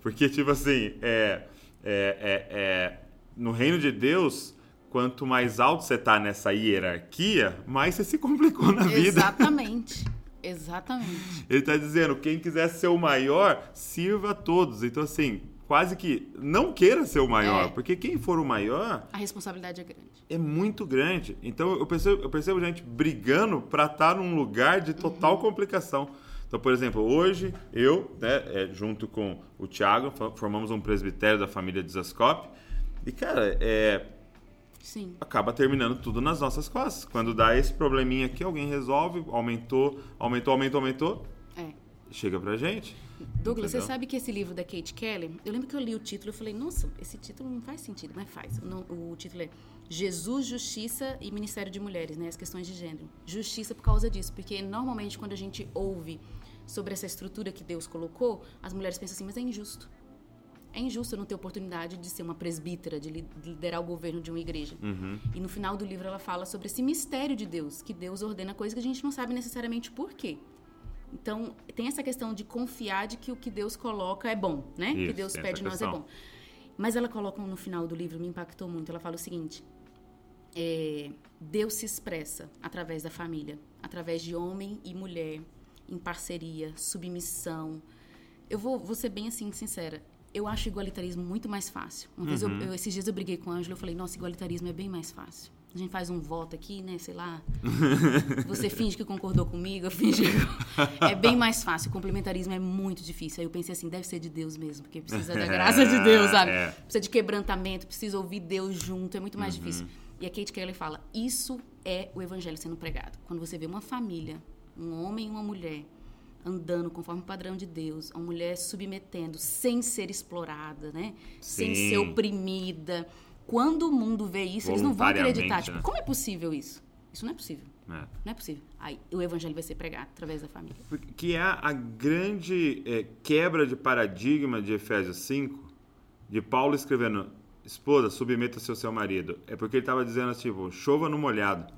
Porque, tipo assim, é, é, é, é, no reino de Deus, quanto mais alto você tá nessa hierarquia, mais você se complicou na vida. Exatamente. Exatamente. Ele está dizendo, quem quiser ser o maior, sirva a todos. Então, assim, quase que não queira ser o maior, É. porque quem for o maior A responsabilidade é grande. é muito grande. Então, eu percebo, eu percebo gente brigando para estar num lugar de total complicação. Então, por exemplo, hoje eu, né, é, junto com o Thiago, fo- formamos um presbitério da família de Zascope. E, cara, é, Sim. acaba terminando tudo nas nossas costas. Quando dá esse probleminha aqui, alguém resolve, aumentou, aumentou, aumentou, aumentou, É. chega pra gente. Douglas, você sabe que esse livro da Kate Kelly, eu lembro que eu li o título e falei, nossa, esse título não faz sentido, mas faz. O título é Jesus, Justiça e Ministério de Mulheres, né? As questões de gênero. Justiça por causa disso, porque normalmente quando a gente ouve sobre essa estrutura que Deus colocou, as mulheres pensam assim, mas é injusto. É injusto eu não ter oportunidade de ser uma presbítera, de li- de liderar o governo de uma igreja. E no final do livro ela fala sobre esse mistério de Deus, que Deus ordena coisas que a gente não sabe necessariamente por quê. Então, tem essa questão de confiar de que o que Deus coloca é bom, né? que Isso, Deus tem pede de nós é bom. Mas ela coloca no final do livro, me impactou muito. Ela fala o seguinte: é, Deus se expressa através da família, através de homem e mulher, em parceria, submissão. Eu vou, vou ser bem assim, sincera. Eu acho igualitarismo muito mais fácil. Uma vez eu, Uhum. eu- esses dias eu briguei com o Ângelo, eu falei, nossa, igualitarismo é bem mais fácil. A gente faz um voto aqui, né, sei lá. [laughs] Você finge que concordou comigo, eu finge que... [laughs] É bem mais fácil. O complementarismo é muito difícil. Aí eu pensei assim, deve ser de Deus mesmo, porque precisa da graça de Deus, [laughs] sabe? É. Precisa de quebrantamento, precisa ouvir Deus junto, é muito mais Uhum. difícil. E a Kate Kelly fala, isso é o evangelho sendo pregado. Quando você vê uma família, um homem e uma mulher, andando conforme o padrão de Deus, uma mulher submetendo, sem ser explorada, né? Sem Sim. ser oprimida. Quando o mundo vê isso, eles não vão acreditar. Tipo, né? como é possível isso? Isso não é possível. É. Não é possível. Aí o evangelho vai ser pregado através da família. Que é a grande é, quebra de paradigma de Efésios 5, de Paulo escrevendo, esposa, submeta-se ao seu marido. É porque ele estava dizendo assim, tipo, chova no molhado.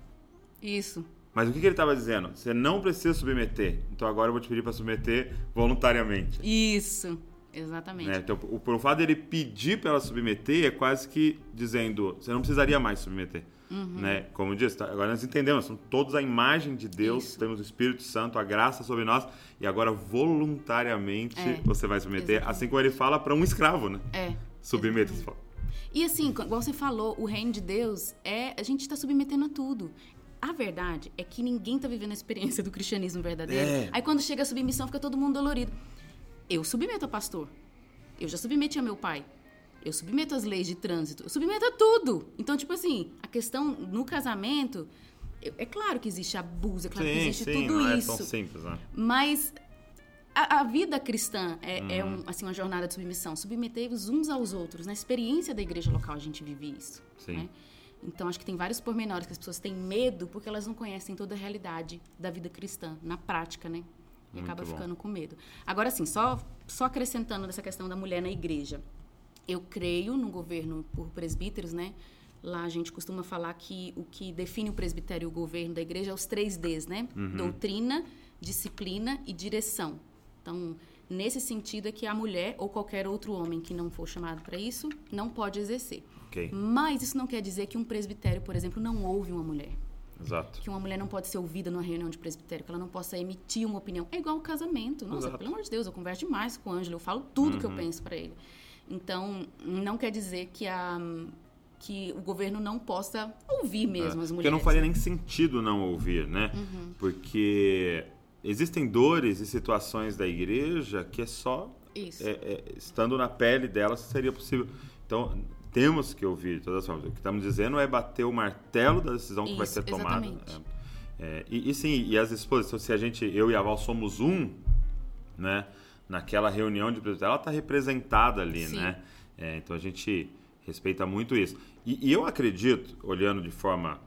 Isso. Mas o que, que ele estava dizendo? Você não precisa submeter. Então agora eu vou te pedir para submeter voluntariamente. Isso. Exatamente. Né? Então, o, por fato dele pedir para ela submeter, é quase que dizendo: você não precisaria mais submeter. Uhum. Né? Como eu disse, tá- agora nós entendemos, são todos a imagem de Deus, Isso. temos o Espírito Santo, a graça sobre nós, e agora voluntariamente É, você vai submeter, exatamente. assim como ele fala para um escravo, né? É. Submeta. E assim, igual você falou, o reino de Deus é. A gente está submetendo a tudo. A verdade é que ninguém tá vivendo a experiência do cristianismo verdadeiro. É. Aí quando chega a submissão, fica todo mundo dolorido. Eu submeto ao pastor. Eu já submeti a meu pai. Eu submeto às leis de trânsito. Eu submeto a tudo. Então, tipo assim, a questão no casamento. É claro que existe abuso, é claro que sim, existe sim, tudo não é isso. tão simples, né? Mas a, a vida cristã é, é Uhum. um, assim, uma jornada de submissão. Submeter-vos uns aos outros. Na experiência da igreja local a gente vive isso. Sim. né? Então acho que tem vários pormenores que as pessoas têm medo porque elas não conhecem toda a realidade da vida cristã, na prática, né? E Muito acaba bom. ficando com medo. Agora, assim, só, só acrescentando nessa questão da mulher na igreja. Eu creio no governo por presbíteros, né? Lá a gente costuma falar que o que define o presbitério e o governo da igreja é os três Ds, né? Uhum. Doutrina, disciplina e direção. Então, nesse sentido é que a mulher ou qualquer outro homem que não for chamado para isso não pode exercer. Ok, Mas isso não quer dizer que um presbitério, por exemplo, não ouve uma mulher. Exato. Que uma mulher não pode ser ouvida numa reunião de presbitério, que ela não possa emitir uma opinião. É igual o casamento. Nossa, Exato. pelo amor de Deus, eu converso demais com o Ângelo, eu falo tudo Uhum. que eu penso para ele. Então, não quer dizer que a que o governo não possa ouvir mesmo as É, Porque mulheres. não faria nem sentido não ouvir, né? Uhum. Porque existem dores e situações da igreja que é só é, é, estando na pele delas seria possível. Então, temos que ouvir de todas as formas. O que estamos dizendo é bater o martelo da decisão que vai Isso, ser tomada. exatamente. É, e, e sim, e as então, se a gente, eu e a Val somos um, né? Naquela reunião de ela está representada ali, Sim. né? É, então a gente respeita muito isso. E, e eu acredito, olhando de forma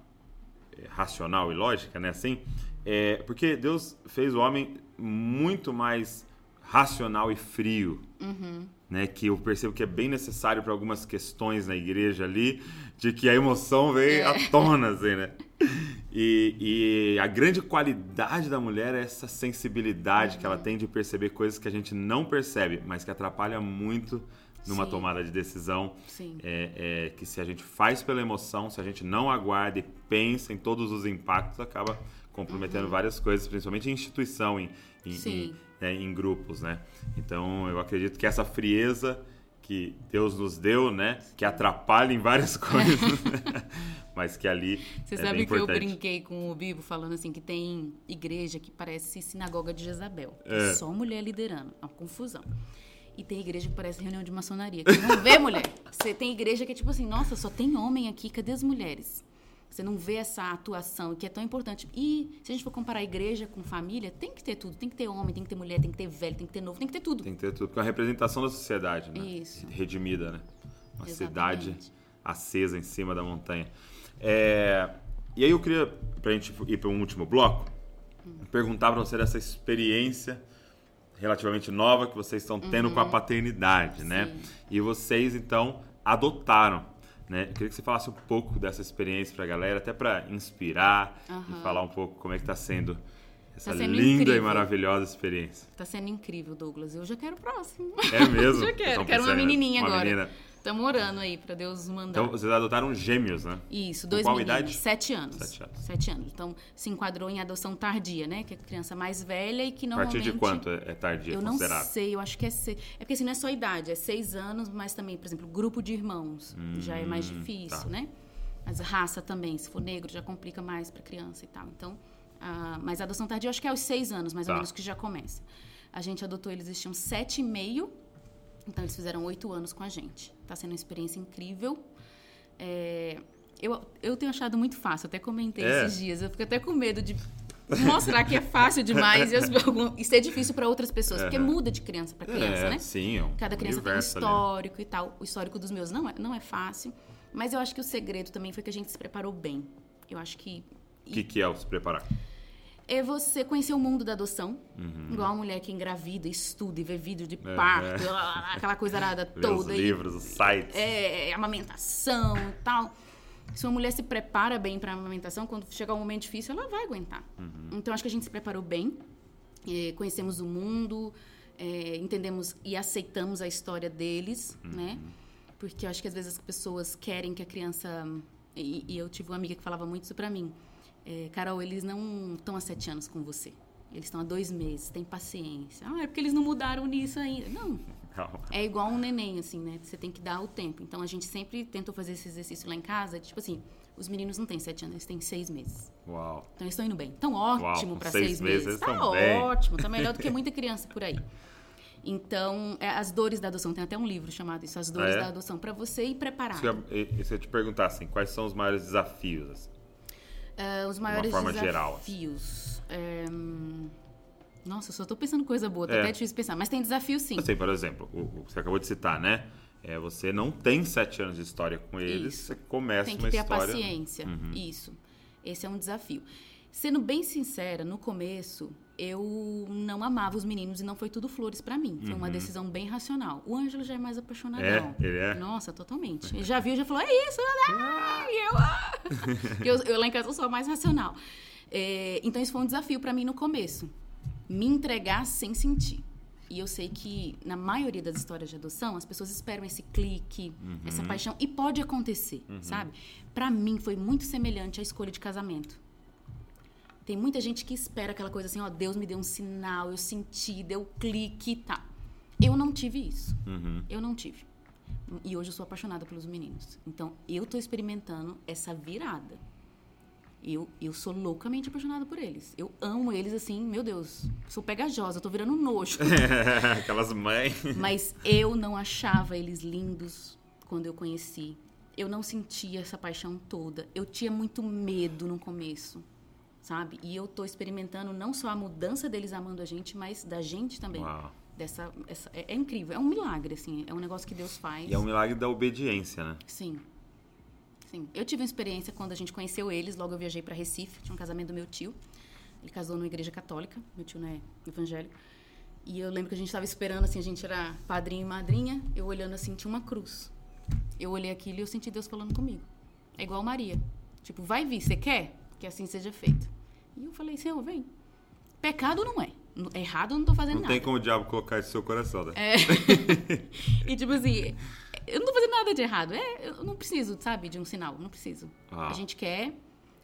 é, racional e lógica, né? Assim, é, porque Deus fez o homem muito mais racional e frio, né? Que eu percebo que é bem necessário para algumas questões na igreja ali, de que a emoção veio à tona, assim, né? E, e a grande qualidade da mulher é essa sensibilidade que ela tem de perceber coisas que a gente não percebe, mas que atrapalha muito numa Sim. tomada de decisão. Sim. É, é que se a gente faz pela emoção, se a gente não aguarda e pensa em todos os impactos, acaba comprometendo várias coisas, principalmente em instituição, em, em, Uhum. Sim. em, né, em grupos, né? Então, eu acredito que essa frieza que Deus nos deu, né? Que atrapalha em várias [laughs] coisas, mas que ali Você é sabe que eu importante. brinquei com o Bibo falando assim que tem igreja que parece sinagoga de Jezabel. É. Só mulher liderando. É uma confusão. E tem igreja que parece reunião de maçonaria. Que não vê mulher. Você tem igreja que é tipo assim, nossa, só tem homem aqui, cadê as mulheres? Você não vê essa atuação que é tão importante. E se a gente for comparar igreja com família, tem que ter tudo. Tem que ter homem, tem que ter mulher, tem que ter velho, tem que ter novo, tem que ter tudo. Tem que ter tudo, porque é uma representação da sociedade, né? Isso. Redimida, né? Uma Exatamente. cidade acesa em cima da montanha. É, E aí eu queria, pra gente ir para um último bloco, perguntar para você dessa experiência relativamente nova que vocês estão tendo com a paternidade, né? Uhum. Sim. E vocês, então, adotaram, né? Eu queria que você falasse um pouco dessa experiência pra galera, até para inspirar e Aham. falar um pouco como é que tá sendo essa sendo linda e incrível. maravilhosa experiência. Tá sendo incrível, Douglas. Eu já quero o próximo. É mesmo? [laughs] Já quero. Então, Quero uma pensando, menininha uma agora. menina. Estamos orando aí pra Deus mandar. Então, vocês adotaram gêmeos, né? Isso, Com dois qual meninos. idade? Sete anos. Sete anos. Sete anos. Então, se enquadrou em adoção tardia, né? Que é a criança mais velha e que A normalmente... partir de quanto é é tardia, Eu não sei, eu acho que é seis. É porque assim, não é só idade, é seis anos, mas também, por exemplo, grupo de irmãos. já é mais difícil, tá. né? Mas raça também, se for negro, já complica mais pra criança e tal. Então, mas a adoção tardia eu acho que é aos seis anos, mais Tá. ou menos, que já começa. A gente adotou, eles tinham sete e meio, então eles fizeram oito anos com a gente. Tá sendo uma experiência incrível. É, eu, eu tenho achado muito fácil, até comentei É. esses dias. Eu fico até com medo de mostrar que é fácil demais e, as- e ser difícil para outras pessoas, porque Aham. muda de criança para criança, é, né? sim. é um Cada criança tem um universo ali, histórico e tal. O histórico dos meus não é, não é fácil, mas eu acho que o segredo também foi que a gente se preparou bem. Eu acho que O que, que é o se preparar? É você conhecer o mundo da adoção, Uhum. igual a mulher que engravida, estuda e vê vídeo de parto, lá, lá, lá, aquela coisa arada os toda. e- livros, os sites. é, amamentação e tal. Se uma mulher se prepara bem para amamentação, quando chegar um momento difícil, ela vai aguentar. Uhum. Então, acho que a gente se preparou bem, eh, conhecemos o mundo, é, entendemos e aceitamos a história deles, né? Porque eu acho que às vezes as pessoas querem que a criança. E, e eu tive uma amiga que falava muito isso pra mim. É, Carol, eles não estão há sete anos com você. Eles estão há dois meses, tem paciência. Ah, é porque eles não mudaram nisso ainda. Não, é igual um neném, assim, né? Você tem que dar o tempo. Então, a gente sempre tentou fazer esse exercício lá em casa. Tipo assim, os meninos não têm sete anos, eles têm seis meses. Uau. Então, eles estão indo bem. Tão ótimo para seis seis, meses, meses. Tá bem. ótimo. Tá melhor do que muita criança por aí. Então, é, as dores da adoção. Tem até um livro chamado isso, As Dores Ah, é? da Adoção. para você ir preparado. Se eu, se eu te perguntar assim, quais são os maiores desafios? assim? Ah, os maiores forma geral, assim. desafios. é, hum, Nossa, eu só tô pensando coisa boa. Tá É. até difícil pensar. Mas tem desafio, sim. Eu sei, por exemplo, o, o que você acabou de citar, né? É, você não tem sete anos de história com eles, Isso. você começa Tem que uma ter história. a paciência. Isso. Esse é um desafio. Sendo bem sincera, no começo eu não amava os meninos e não foi tudo flores pra mim. Foi uma decisão bem racional. O Ângelo já é mais apaixonadão. É? Ele é? Nossa, totalmente. Ele já viu, já falou, é isso, ah! e eu, ah! [laughs] eu, eu lá em casa eu sou a mais racional. É, então isso foi um desafio pra mim no começo. Me entregar sem sentir. E eu sei que na maioria das histórias de adoção, as pessoas esperam esse clique, essa paixão e pode acontecer, sabe? Pra mim foi muito semelhante à escolha de casamento. Tem muita gente que espera aquela coisa assim, ó, Deus me deu um sinal, eu senti, deu clique e tá. Eu não tive isso. Uhum. Eu não tive. E hoje eu sou apaixonada pelos meninos. Então, eu tô experimentando essa virada. Eu, eu sou loucamente apaixonada por eles. Eu amo eles assim, meu Deus. Sou pegajosa, tô virando um nojo. [laughs] Aquelas mães. Mas eu não achava eles lindos quando eu conheci. Eu não sentia essa paixão toda. Eu tinha muito medo no começo, sabe? E eu tô experimentando não só a mudança deles amando a gente, mas da gente também. Uau. Dessa, essa- é, é incrível, é um milagre, assim. É um negócio que Deus faz. E é um milagre da obediência, né? Sim. Sim. Eu tive uma experiência quando a gente conheceu eles, logo eu viajei para Recife, tinha um casamento do meu tio. Ele casou numa igreja católica, meu tio não é evangélico. E eu lembro que a gente estava esperando, assim, a gente era padrinho e madrinha, eu olhando assim, tinha uma cruz. Eu olhei aquilo e eu senti Deus falando comigo. É igual Maria. Tipo, vai vir, você quer? Que assim seja feito. E eu falei, Senhor, vem. Pecado não é. Errado eu não tô fazendo Não nada. tem como o diabo colocar isso no seu coração, né? É. [laughs] e tipo assim, eu não tô fazendo nada de errado. É, eu não preciso, sabe, de um sinal. Não preciso. Ah. A gente quer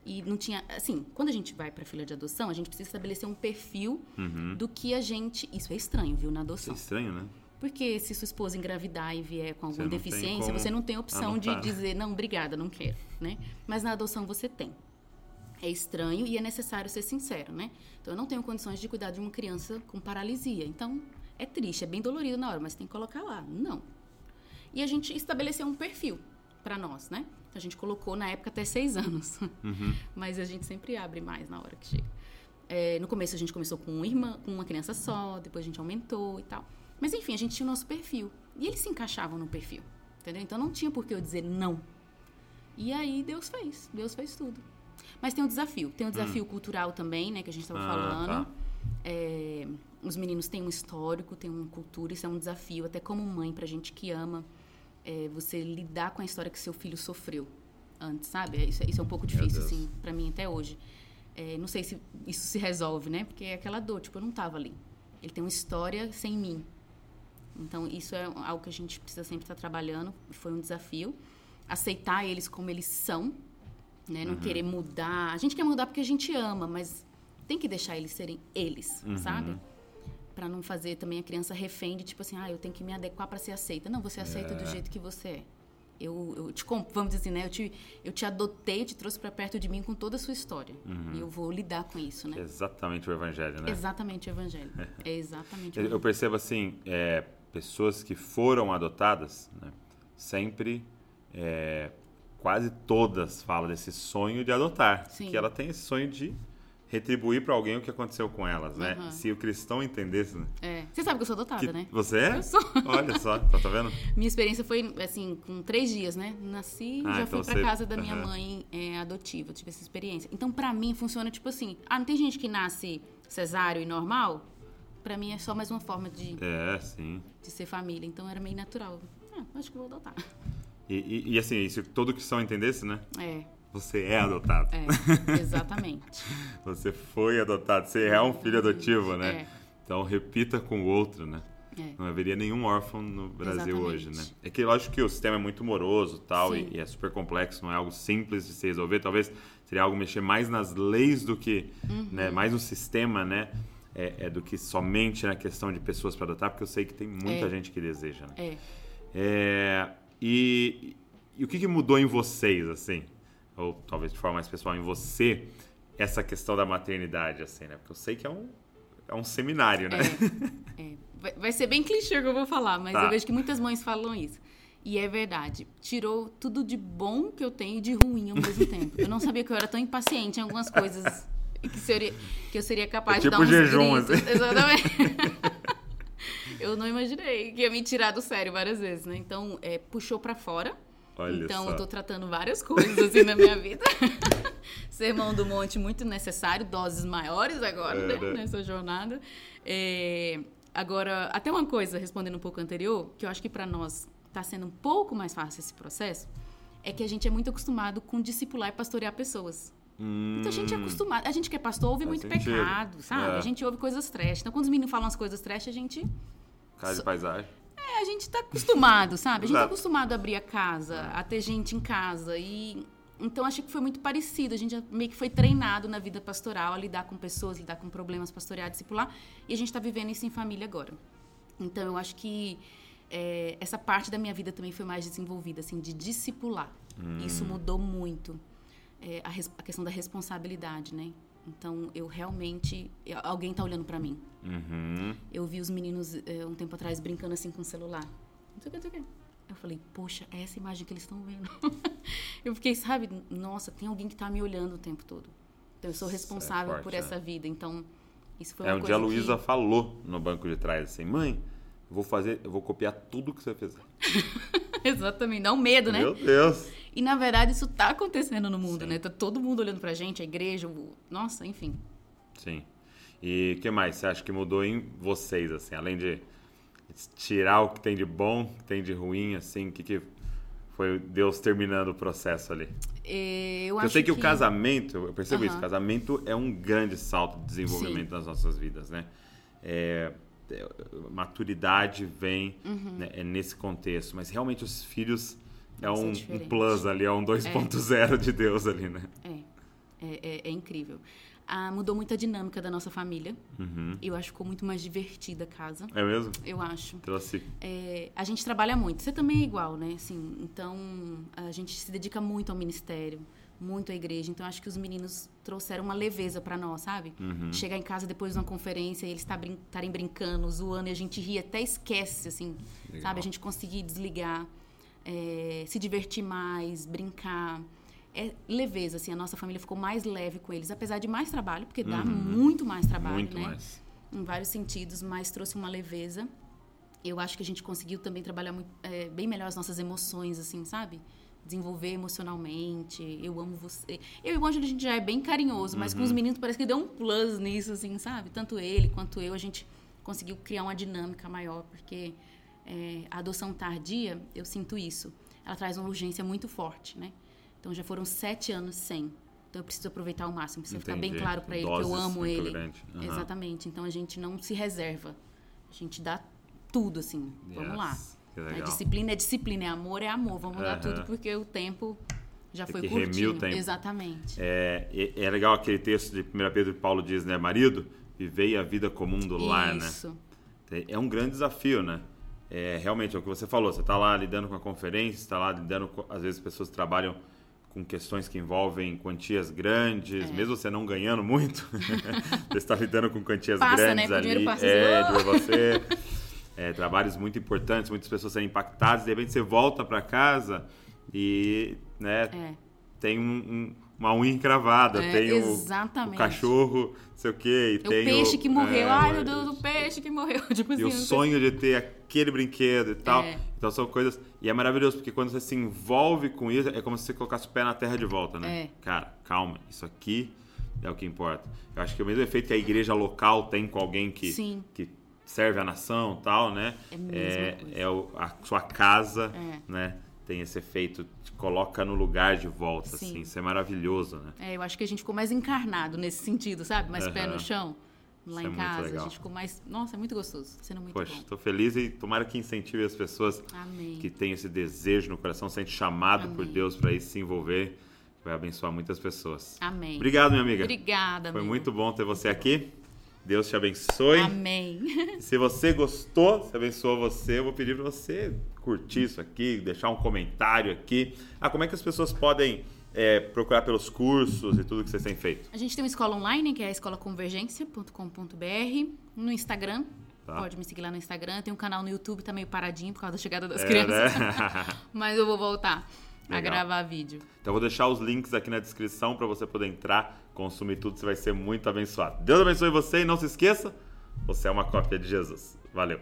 e não tinha. Assim, quando a gente vai pra fila de adoção, a gente precisa estabelecer um perfil do que a gente. Isso é estranho, viu, na Isso é adoção. estranho, né? Porque se sua esposa engravidar e vier com alguma não deficiência, como você não tem opção de anotar. dizer, não, obrigada, não quero, né? Mas na adoção você tem. É estranho e é necessário ser sincero, né? Então eu não tenho condições de cuidar de uma criança com paralisia. Então é triste, é bem dolorido na hora, mas tem que colocar lá. Não. E a gente estabeleceu um perfil para nós, né? A gente colocou na época até seis anos. [laughs] Mas a gente sempre abre mais na hora que chega. É, no começo a gente começou com uma irmã, com uma criança só, depois a gente aumentou e tal. Mas enfim, a gente tinha o nosso perfil. E eles se encaixavam no perfil. Entendeu? Então não tinha por que eu dizer não. E aí Deus fez. Deus fez tudo. Mas tem um desafio. Tem um desafio cultural também, né? Que a gente estava Ah, falando. tá. É, os meninos têm um histórico, têm uma cultura, isso é um desafio, até como mãe, pra gente que ama, é, você lidar com a história que seu filho sofreu antes, sabe? É, Isso, é- isso é um pouco difícil, assim, pra mim até hoje. É, não sei se isso se resolve, né? Porque é aquela dor, tipo, eu não tava ali. Ele tem uma história sem mim. Então, isso é algo que a gente precisa sempre estar trabalhando. Foi um desafio. Aceitar eles como eles são, né? Não querer mudar. A gente quer mudar porque a gente ama, mas tem que deixar eles serem eles, sabe? Pra não fazer também a criança refém de tipo assim, ah, eu tenho que me adequar pra ser aceita. Não, você aceita do jeito que você é. Eu, eu te vamos dizer assim, né? Eu te, eu te adotei, te trouxe pra perto de mim com toda a sua história. E eu vou lidar com isso, né? Exatamente o evangelho, né? Exatamente o evangelho. É exatamente o Eu, eu percebo assim, é, pessoas que foram adotadas, né, sempre, é, quase todas falam desse sonho de adotar. Sim. Que ela tem esse sonho de retribuir para alguém o que aconteceu com elas, né? Aham. Se o cristão entendesse, né? É. Você sabe que eu sou adotada, que né? você é? Eu sou. Olha só, tá, tá vendo? [laughs] Minha experiência foi, assim, com três dias, né? Nasci e Ah, já então fui pra você- casa da minha aham. mãe é, adotiva. Eu tive essa experiência. Então, pra mim, funciona tipo assim. Ah, não tem gente que nasce cesáreo e normal? Pra mim, é só mais uma forma de, É, sim. de ser família. Então, era meio natural. Ah, acho que vou adotar. [laughs] E, e- e, assim, se todo cristão entendesse, né? É, Você é adotado. é, [laughs] exatamente. Você foi adotado. Você é um filho adotivo, né? É. Então repita com o outro, né? É. Não haveria nenhum órfão no Brasil Exatamente. hoje, né? É que lógico que o sistema é muito moroso tal, e, e é super complexo, não é algo simples de se resolver. Talvez seria algo mexer mais nas leis do que, Uhum. né? Mais no sistema, né? É, é do que somente na questão de pessoas para adotar, porque eu sei que tem muita É. gente que deseja, né? É. É, e, e o que, que mudou em vocês, assim? Ou talvez de forma mais pessoal, em você, essa questão da maternidade, assim, né? Porque eu sei que é um, é um seminário, né? É, vai, vai ser bem clichê que eu vou falar, mas Tá. eu vejo que muitas mães falam isso. E é verdade. Tirou tudo de bom que eu tenho e de ruim ao mesmo tempo. Eu não sabia que eu era tão impaciente em algumas coisas que, seria, que eu seria capaz É de tipo dar uns jejum, gritos. assim. Exatamente. [laughs] eu não imaginei que ia me tirar do sério várias vezes, né? Então, é, puxou pra fora. Olha então, só. eu tô tratando várias coisas assim na minha vida. [laughs] Sermão do monte muito necessário, doses maiores agora, né, É, né? nessa jornada. É, agora, até uma coisa, respondendo um pouco anterior, que eu acho que pra nós tá sendo um pouco mais fácil esse processo, é que a gente é muito acostumado com discipular e pastorear pessoas. Então a gente é acostumado. A gente que é pastor ouve Hum. Faz muito sentido. pecado, sabe? É. A gente ouve coisas trash. Então quando os meninos falam as coisas trash, a gente Casa de paisagem. é, a gente tá acostumado, sabe? A gente tá acostumado a abrir a casa, a ter gente em casa. E então acho que foi muito parecido. A gente meio que foi treinado na vida pastoral a lidar com pessoas, lidar com problemas pastorear, discipular. E a gente tá vivendo isso em família agora. Então eu acho que é, essa parte da minha vida também foi mais desenvolvida, assim, de discipular. Isso mudou muito. É, a, a questão da responsabilidade, né? Então eu realmente. alguém tá olhando pra mim. Uhum. Eu vi os meninos eh, um tempo atrás brincando assim com o celular. Não sei o que, não sei o que. Eu falei, poxa, é essa imagem que eles estão vendo. [laughs] eu fiquei, sabe, nossa, tem alguém que tá me olhando o tempo todo. Então eu sou responsável forte, por né? essa vida. Então, isso foi É, uma um coisa dia a Luísa que... falou no banco de trás assim, mãe, eu vou fazer, eu vou copiar tudo que você fizer. [laughs] Exatamente, dá um medo, né? Meu Deus. E na verdade isso tá acontecendo no mundo, né? Tá todo mundo olhando pra gente, a igreja, o... nossa, enfim. Sim. E o que mais você acha que mudou em vocês, assim, além de tirar o que tem de bom, o que tem de ruim, assim, o que, que foi Deus terminando o processo ali? Eh, Eu, eu sei que, o casamento, eu percebo isso, Aham. o casamento é um grande salto de desenvolvimento nas nossas vidas, né? É, é, maturidade vem né, é nesse contexto, mas realmente os filhos é é um, um plus ali, é um 2.0 de Deus ali, né? É, é, é- é incrível. Ah, mudou muito a dinâmica da nossa família. Uhum. Eu acho que ficou muito mais divertida a casa. É mesmo? Eu acho. Trouxe. É, a gente trabalha muito. Você também é igual, né? Assim, então, a gente se dedica muito ao ministério, muito à igreja. Então, acho que os meninos trouxeram uma leveza pra nós, sabe? Uhum. Chegar em casa depois de uma conferência e eles tá estarem brincando, zoando, e a gente ri, até esquece, assim, Legal. sabe? A gente conseguir desligar, é, se divertir mais, brincar. É leveza, assim, a nossa família ficou mais leve com eles, apesar de mais trabalho, porque dá muito mais trabalho, Uhum. muito né? mais. em vários sentidos, mas trouxe uma leveza. Eu acho que a gente conseguiu também trabalhar muito, é, bem melhor as nossas emoções, assim, sabe? Desenvolver emocionalmente. Eu amo você. Eu e o Ângelo, a gente já é bem carinhoso, mas com os meninos parece que deu um plus nisso, assim, sabe? Tanto ele quanto eu, a gente conseguiu criar uma dinâmica maior, porque é, a adoção tardia, eu sinto isso. Ela traz uma urgência muito forte, né? Então já foram sete anos sem. Então eu preciso aproveitar ao máximo. Precisa ficar bem Entendi. claro pra ele que eu Doses amo ele. Aham. Exatamente. Então a gente não se reserva. A gente dá tudo, assim. Vamos Yes. lá. Que A legal. disciplina é disciplina, é amor é amor. Vamos dar Aham. tudo porque o tempo já foi que remir o curtinho. tempo. Exatamente. É, é legal aquele texto de 1 Pedro Paulo diz, né? Marido, vivei a vida comum do lar, né? Isso. É um grande desafio, né? É, realmente, é o que você falou. Você está lá lidando com a conferência, está lá lidando com... Às vezes, pessoas trabalham com questões que envolvem quantias grandes, É. mesmo você não ganhando muito, [laughs] você está lidando com quantias Passa, né? grandes o ali. passa é, de você. É, trabalhos muito importantes, muitas pessoas sendo impactadas, de repente você volta para casa e né, É. tem um- um- uma unha encravada, É, tem o- o, cachorro, não sei o quê, e O tem peixe que morreu. é, Ai, meu Deus, o peixe que morreu. [laughs] Tipo e assim, o sei- sonho de ter aquele brinquedo e tal. É. Então são coisas. E é maravilhoso, porque quando você se envolve com isso, é como se você colocasse o pé na terra de volta, né? É. Cara, calma, isso aqui é o que importa. Eu acho que é o mesmo efeito que a igreja local tem com alguém que, Sim. que serve a nação e tal, né? É é, é o- a sua casa, É. né? Tem esse efeito, coloca no lugar de volta, Sim. assim. Isso é maravilhoso, né? É, eu acho que a gente ficou mais encarnado nesse sentido, sabe? Mais pé Aham. no chão. lá Isso é em muito casa. A gente ficou mais. Nossa, é muito gostoso. Sendo muito Poxa, estou feliz e tomara que incentive as pessoas Amém. que têm esse desejo no coração, sente chamado por Amém. Deus para ir se envolver, vai abençoar muitas pessoas. Amém. Obrigado, minha amiga. Obrigada, Foi amigo. muito bom ter você aqui. Deus te abençoe. Amém. Se você gostou, se abençoou você, eu vou pedir para você curtir isso aqui, deixar um comentário aqui. Ah, como é que as pessoas podem é, procurar pelos cursos e tudo que vocês têm feito? A gente tem uma escola online, que é a escolaconvergência.com.br. No Instagram. Tá. Pode me seguir lá no Instagram. Tem um canal no YouTube, tá meio paradinho por causa da chegada das É, crianças. né? [laughs] Mas eu vou voltar a Legal. gravar vídeo. Então eu vou deixar os links aqui na descrição para você poder entrar, consumir tudo, você vai ser muito abençoado. Deus abençoe você e não se esqueça, você é uma cópia de Jesus. Valeu.